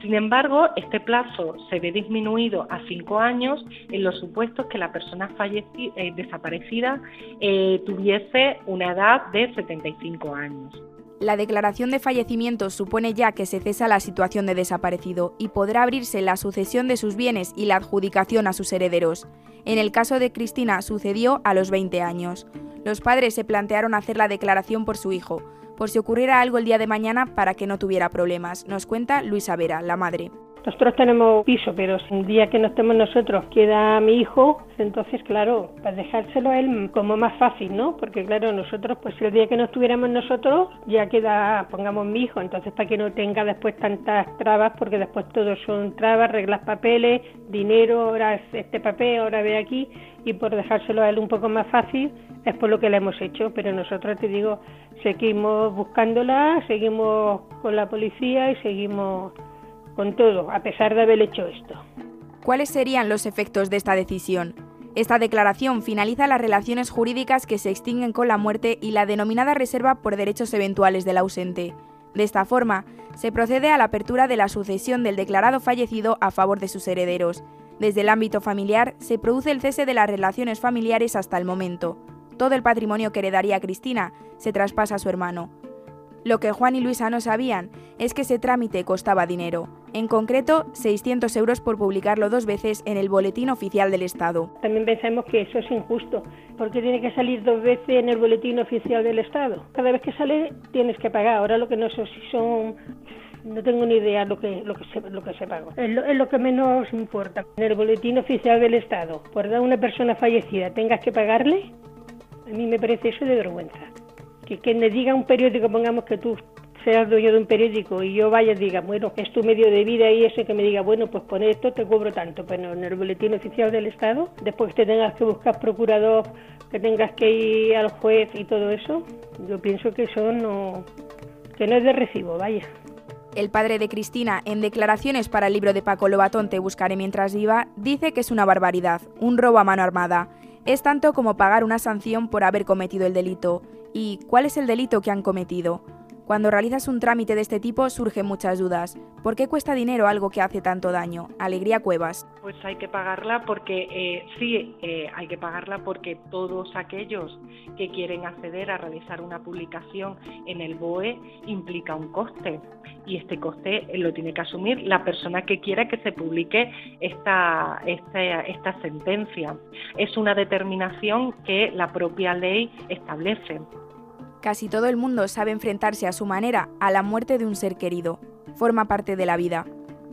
Sin embargo, este plazo se ve disminuido a cinco años en los supuestos que la persona eh, desaparecida eh, tuviese una edad de 75 años. La declaración de fallecimiento supone ya que se cesa la situación de desaparecido y podrá abrirse la sucesión de sus bienes y la adjudicación a sus herederos. En el caso de Cristina sucedió a los 20 años. Los padres se plantearon hacer la declaración por su hijo, por si ocurriera algo el día de mañana para que no tuviera problemas, nos cuenta Luisa Vera, la madre. Nosotros tenemos piso, pero si el día que no estemos nosotros queda mi hijo, entonces claro, para dejárselo a él como más fácil, ¿no? Porque claro, nosotros, pues el día que no estuviéramos nosotros, ya queda, pongamos mi hijo, entonces para que no tenga después tantas trabas, porque después todos son trabas, reglas papeles, dinero, ahora es este papel, ahora ve aquí, y por dejárselo a él un poco más fácil, es por lo que le hemos hecho, pero nosotros te digo, seguimos buscándola, seguimos con la policía y seguimos con todo, a pesar de haber hecho esto. ¿Cuáles serían los efectos de esta decisión? Esta declaración finaliza las relaciones jurídicas que se extinguen con la muerte y la denominada reserva por derechos eventuales del ausente. De esta forma, se procede a la apertura de la sucesión del declarado fallecido a favor de sus herederos. Desde el ámbito familiar se produce el cese de las relaciones familiares hasta el momento. Todo el patrimonio que heredaría Cristina se traspasa a su hermano. Lo que Juan y Luisa no sabían es que ese trámite costaba dinero, en concreto 600 euros por publicarlo dos veces en el Boletín Oficial del Estado. También pensamos que eso es injusto, porque tiene que salir dos veces en el Boletín Oficial del Estado. Cada vez que sale tienes que pagar, ahora lo que no sé si son no tengo ni idea lo que lo que se, lo que se pagó. Es lo, es lo, que menos importa. En el boletín oficial del Estado, por dar una persona fallecida, tengas que pagarle, a mí me parece eso de vergüenza que, que me diga un periódico, pongamos que tú seas dueño de un periódico y yo vaya y diga, bueno, es tu medio de vida y ese que me diga, bueno, pues pone esto, te cobro tanto, pero en el boletín oficial del Estado, después que te tengas que buscar procurador, que tengas que ir al juez y todo eso, yo pienso que eso no, que no es de recibo, vaya. El padre de Cristina, en declaraciones para el libro de Paco Lobatón Te buscaré mientras viva, dice que es una barbaridad, un robo a mano armada. Es tanto como pagar una sanción por haber cometido el delito. ¿Y cuál es el delito que han cometido? Cuando realizas un trámite de este tipo surgen muchas dudas. ¿Por qué cuesta dinero algo que hace tanto daño? Alegría Cuevas. Pues hay que pagarla porque eh, sí, eh, hay que pagarla porque todos aquellos que quieren acceder a realizar una publicación en el BOE implica un coste y este coste lo tiene que asumir la persona que quiera que se publique esta, esta, esta sentencia. Es una determinación que la propia ley establece. Casi todo el mundo sabe enfrentarse a su manera a la muerte de un ser querido. Forma parte de la vida.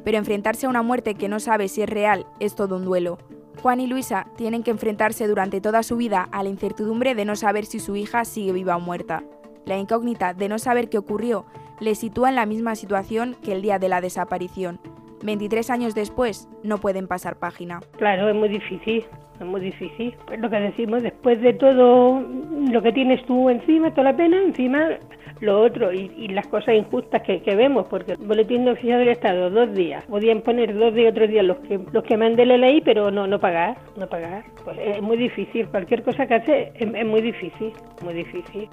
Pero enfrentarse a una muerte que no sabe si es real es todo un duelo. Juan y Luisa tienen que enfrentarse durante toda su vida a la incertidumbre de no saber si su hija sigue viva o muerta. La incógnita de no saber qué ocurrió les sitúa en la misma situación que el día de la desaparición. 23 años después, no pueden pasar página. Claro, es muy difícil, es muy difícil. Es lo que decimos, después de todo lo que tienes tú encima, toda la pena, encima lo otro y, y las cosas injustas que, que, vemos, porque el boletín oficial del Estado, dos días, podían poner dos días, otros días los que los que mande la ley, pero no no pagar, no pagar. Pues es muy difícil, cualquier cosa que hace es, es muy difícil, muy difícil.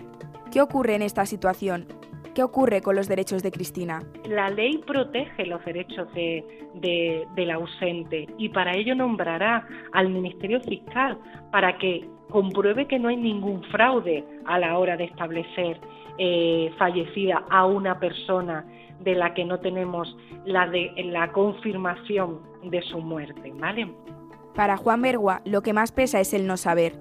¿Qué ocurre en esta situación? ¿Qué ocurre con los derechos de Cristina? La ley protege los derechos de, de, del ausente y para ello nombrará al Ministerio Fiscal para que compruebe que no hay ningún fraude a la hora de establecer eh, fallecida a una persona de la que no tenemos la, de, la confirmación de su muerte, ¿vale? Para Juan Bergua, lo que más pesa es el no saber.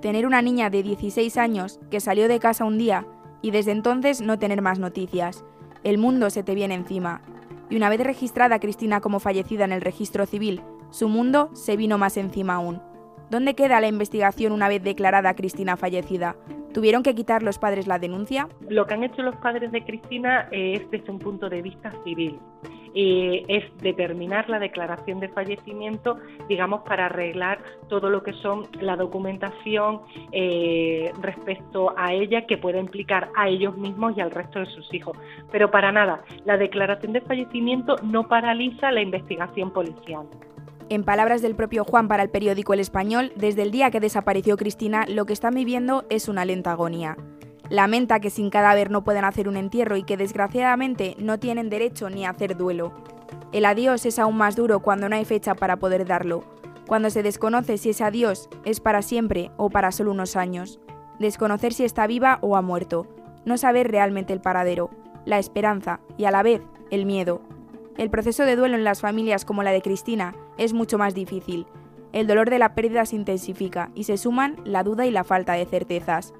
Tener una niña de 16 años que salió de casa un día y desde entonces no tener más noticias. El mundo se te viene encima. Y una vez registrada Cristina como fallecida en el registro civil, su mundo se vino más encima aún. ¿Dónde queda la investigación una vez declarada Cristina fallecida? ¿Tuvieron que quitar los padres la denuncia? Lo que han hecho los padres de Cristina es desde un punto de vista civil. Eh, es determinar la declaración de fallecimiento, digamos, para arreglar todo lo que son la documentación eh, respecto a ella que pueda implicar a ellos mismos y al resto de sus hijos. Pero para nada, la declaración de fallecimiento no paraliza la investigación policial. En palabras del propio Juan para el periódico El Español, desde el día que desapareció Cristina, lo que están viviendo es una lenta agonía. Lamenta que sin cadáver no puedan hacer un entierro y que desgraciadamente no tienen derecho ni a hacer duelo. El adiós es aún más duro cuando no hay fecha para poder darlo, cuando se desconoce si ese adiós es para siempre o para solo unos años, desconocer si está viva o ha muerto, no saber realmente el paradero, la esperanza y a la vez el miedo. El proceso de duelo en las familias como la de Cristina es mucho más difícil. El dolor de la pérdida se intensifica y se suman la duda y la falta de certezas.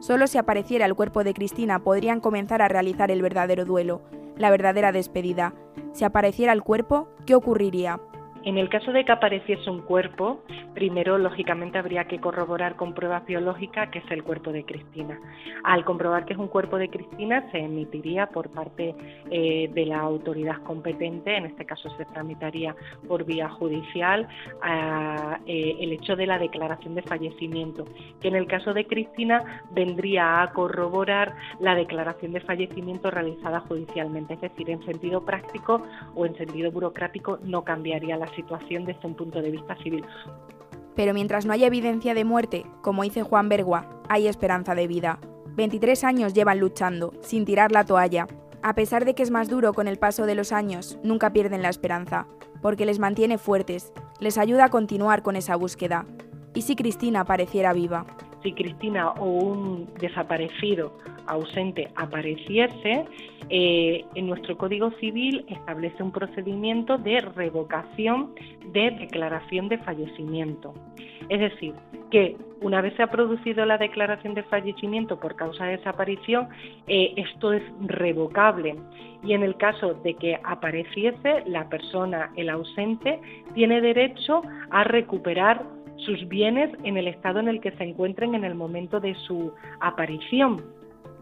Solo si apareciera el cuerpo de Cristina podrían comenzar a realizar el verdadero duelo, la verdadera despedida. Si apareciera el cuerpo, ¿qué ocurriría? En el caso de que apareciese un cuerpo, primero lógicamente habría que corroborar con pruebas biológicas que es el cuerpo de Cristina. Al comprobar que es un cuerpo de Cristina, se emitiría por parte eh, de la autoridad competente, en este caso se tramitaría por vía judicial, eh, el hecho de la declaración de fallecimiento, que en el caso de Cristina vendría a corroborar la declaración de fallecimiento realizada judicialmente, es decir, en sentido práctico o en sentido burocrático no cambiaría la situación desde un punto de vista civil. Pero mientras no haya evidencia de muerte, como dice Juan Bergua, hay esperanza de vida. 23 años llevan luchando, sin tirar la toalla. A pesar de que es más duro con el paso de los años, nunca pierden la esperanza, porque les mantiene fuertes, les ayuda a continuar con esa búsqueda. ¿Y si Cristina pareciera viva? Si Cristina o un desaparecido ausente apareciese, eh, en nuestro Código Civil establece un procedimiento de revocación de declaración de fallecimiento. Es decir, que una vez se ha producido la declaración de fallecimiento por causa de desaparición, eh, esto es revocable y en el caso de que apareciese, la persona, el ausente, tiene derecho a recuperar sus bienes en el estado en el que se encuentren en el momento de su aparición.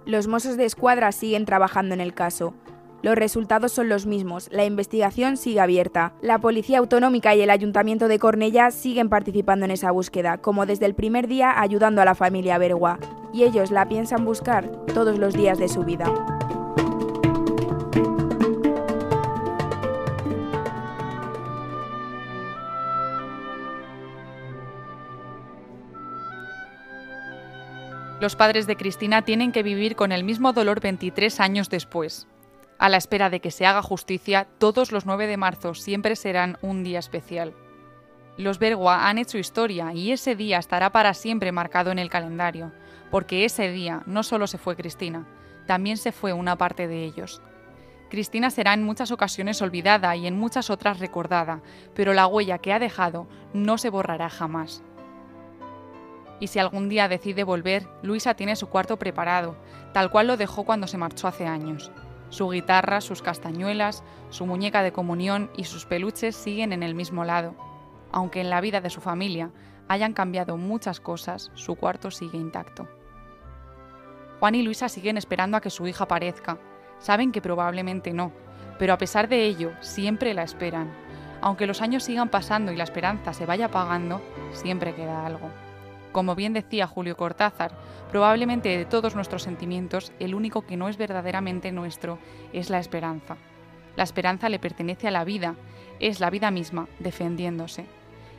Los Mossos de Escuadra siguen trabajando en el caso. Los resultados son los mismos, la investigación sigue abierta. La Policía Autonómica y el Ayuntamiento de Cornellá siguen participando en esa búsqueda, como desde el primer día ayudando a la familia Bergua. Y ellos la piensan buscar todos los días de su vida. Los padres de Cristina tienen que vivir con el mismo dolor 23 años después. A la espera de que se haga justicia, todos los 9 de marzo siempre serán un día especial. Los Bergua han hecho historia y ese día estará para siempre marcado en el calendario, porque ese día no solo se fue Cristina, también se fue una parte de ellos. Cristina será en muchas ocasiones olvidada y en muchas otras recordada, pero la huella que ha dejado no se borrará jamás y si algún día decide volver, Luisa tiene su cuarto preparado, tal cual lo dejó cuando se marchó hace años. Su guitarra, sus castañuelas, su muñeca de comunión y sus peluches siguen en el mismo lado. Aunque en la vida de su familia hayan cambiado muchas cosas, su cuarto sigue intacto. Juan y Luisa siguen esperando a que su hija aparezca. Saben que probablemente no, pero a pesar de ello, siempre la esperan. Aunque los años sigan pasando y la esperanza se vaya apagando, siempre queda algo. Como bien decía Julio Cortázar, probablemente de todos nuestros sentimientos, el único que no es verdaderamente nuestro es la esperanza. La esperanza le pertenece a la vida, es la vida misma, defendiéndose.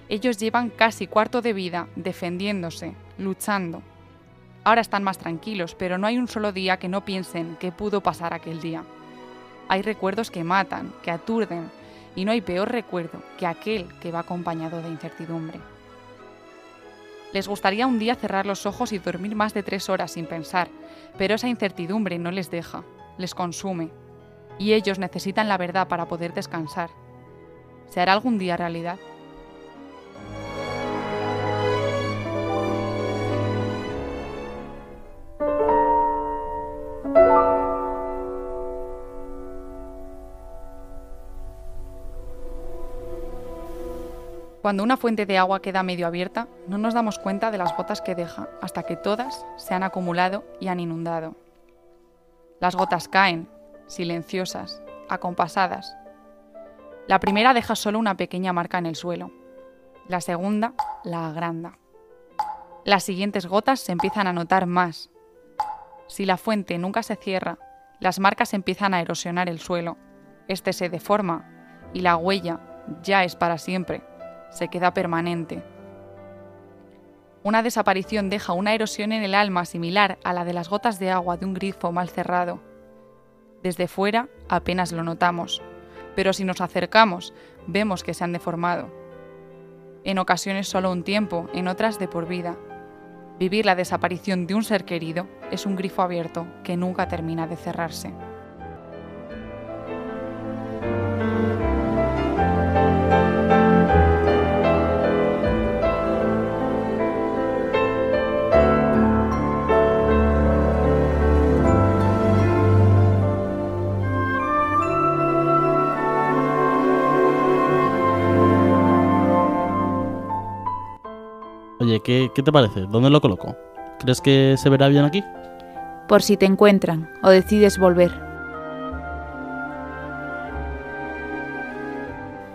Ellos llevan casi cuarto de vida defendiéndose, luchando. Ahora están más tranquilos, pero no hay un solo día que no piensen qué pudo pasar aquel día. Hay recuerdos que matan, que aturden, y no hay peor recuerdo que aquel que va acompañado de incertidumbre. Les gustaría un día cerrar los ojos y dormir más de tres horas sin pensar, pero esa incertidumbre no les deja, les consume, y ellos necesitan la verdad para poder descansar. ¿Se hará algún día realidad? Cuando una fuente de agua queda medio abierta, no nos damos cuenta de las gotas que deja hasta que todas se han acumulado y han inundado. Las gotas caen, silenciosas, acompasadas. La primera deja solo una pequeña marca en el suelo. La segunda la agranda. Las siguientes gotas se empiezan a notar más. Si la fuente nunca se cierra, las marcas empiezan a erosionar el suelo. Este se deforma y la huella ya es para siempre se queda permanente. Una desaparición deja una erosión en el alma similar a la de las gotas de agua de un grifo mal cerrado. Desde fuera apenas lo notamos, pero si nos acercamos vemos que se han deformado. En ocasiones solo un tiempo, en otras de por vida. Vivir la desaparición de un ser querido es un grifo abierto que nunca termina de cerrarse. ¿Qué, ¿qué te parece? ¿Dónde lo coloco? ¿Crees que se verá bien aquí? Por si te encuentran o decides volver.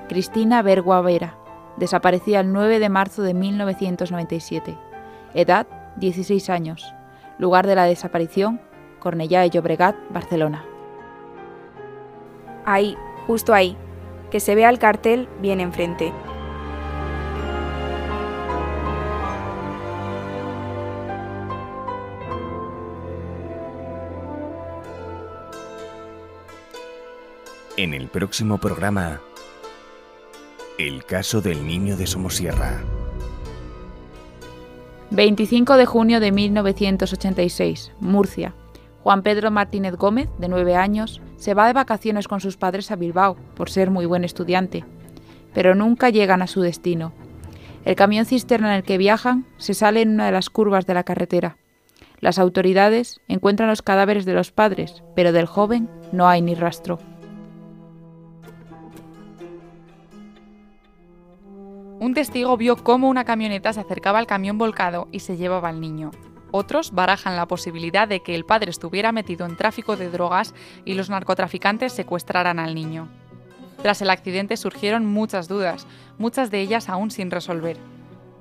Cristina Bergua Vera, desaparecida el 9 de marzo de 1997. Edad, 16 años. Lugar de la desaparición, Cornellá de Llobregat, Barcelona. Ahí, justo ahí. Que se vea el cartel bien enfrente. En el próximo programa, el caso del niño de Somosierra. 25 de junio de 1986, Murcia. Juan Pedro Martínez Gómez, de 9 años, se va de vacaciones con sus padres a Bilbao, por ser muy buen estudiante, pero nunca llegan a su destino. El camión cisterna en el que viajan se sale en una de las curvas de la carretera. Las autoridades encuentran los cadáveres de los padres, pero del joven no hay ni rastro. Un testigo vio cómo una camioneta se acercaba al camión volcado y se llevaba al niño. Otros barajan la posibilidad de que el padre estuviera metido en tráfico de drogas y los narcotraficantes secuestraran al niño. Tras el accidente surgieron muchas dudas, muchas de ellas aún sin resolver.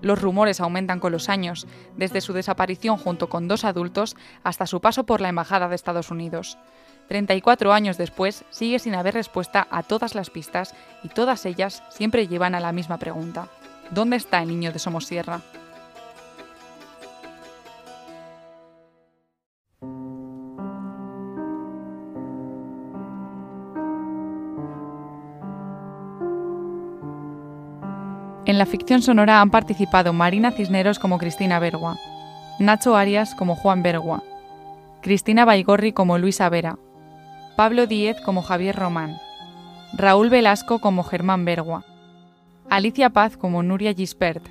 Los rumores aumentan con los años, desde su desaparición junto con dos adultos hasta su paso por la Embajada de Estados Unidos. 34 años después, sigue sin haber respuesta a todas las pistas y todas ellas siempre llevan a la misma pregunta. ¿Dónde está el niño de Somosierra? En la ficción sonora han participado Marina Cisneros como Cristina Bergua, Nacho Arias como Juan Bergua, Cristina Baigorri como Luisa Vera, Pablo Díez como Javier Román, Raúl Velasco como Germán Bergua, Alicia Paz como Nuria Gispert,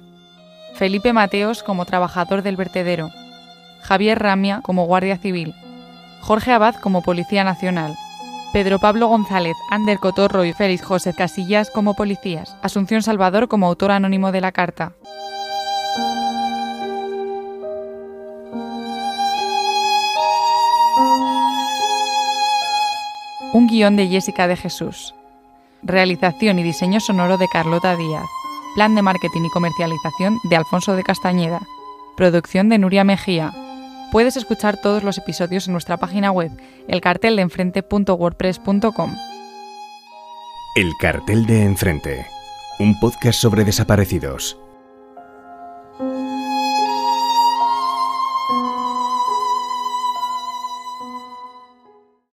Felipe Mateos como trabajador del vertedero, Javier Ramia como guardia civil, Jorge Abad como policía nacional, Pedro Pablo González, Ander Cotorro y Félix José Casillas como policías, Asunción Salvador como autor anónimo de la carta. Guión de Jessica de Jesús. Realización y diseño sonoro de Carlota Díaz. Plan de marketing y comercialización de Alfonso de Castañeda. Producción de Nuria Mejía. Puedes escuchar todos los episodios en nuestra página web, elcarteldeenfrente.wordpress.com. El cartel de enfrente. Un podcast sobre desaparecidos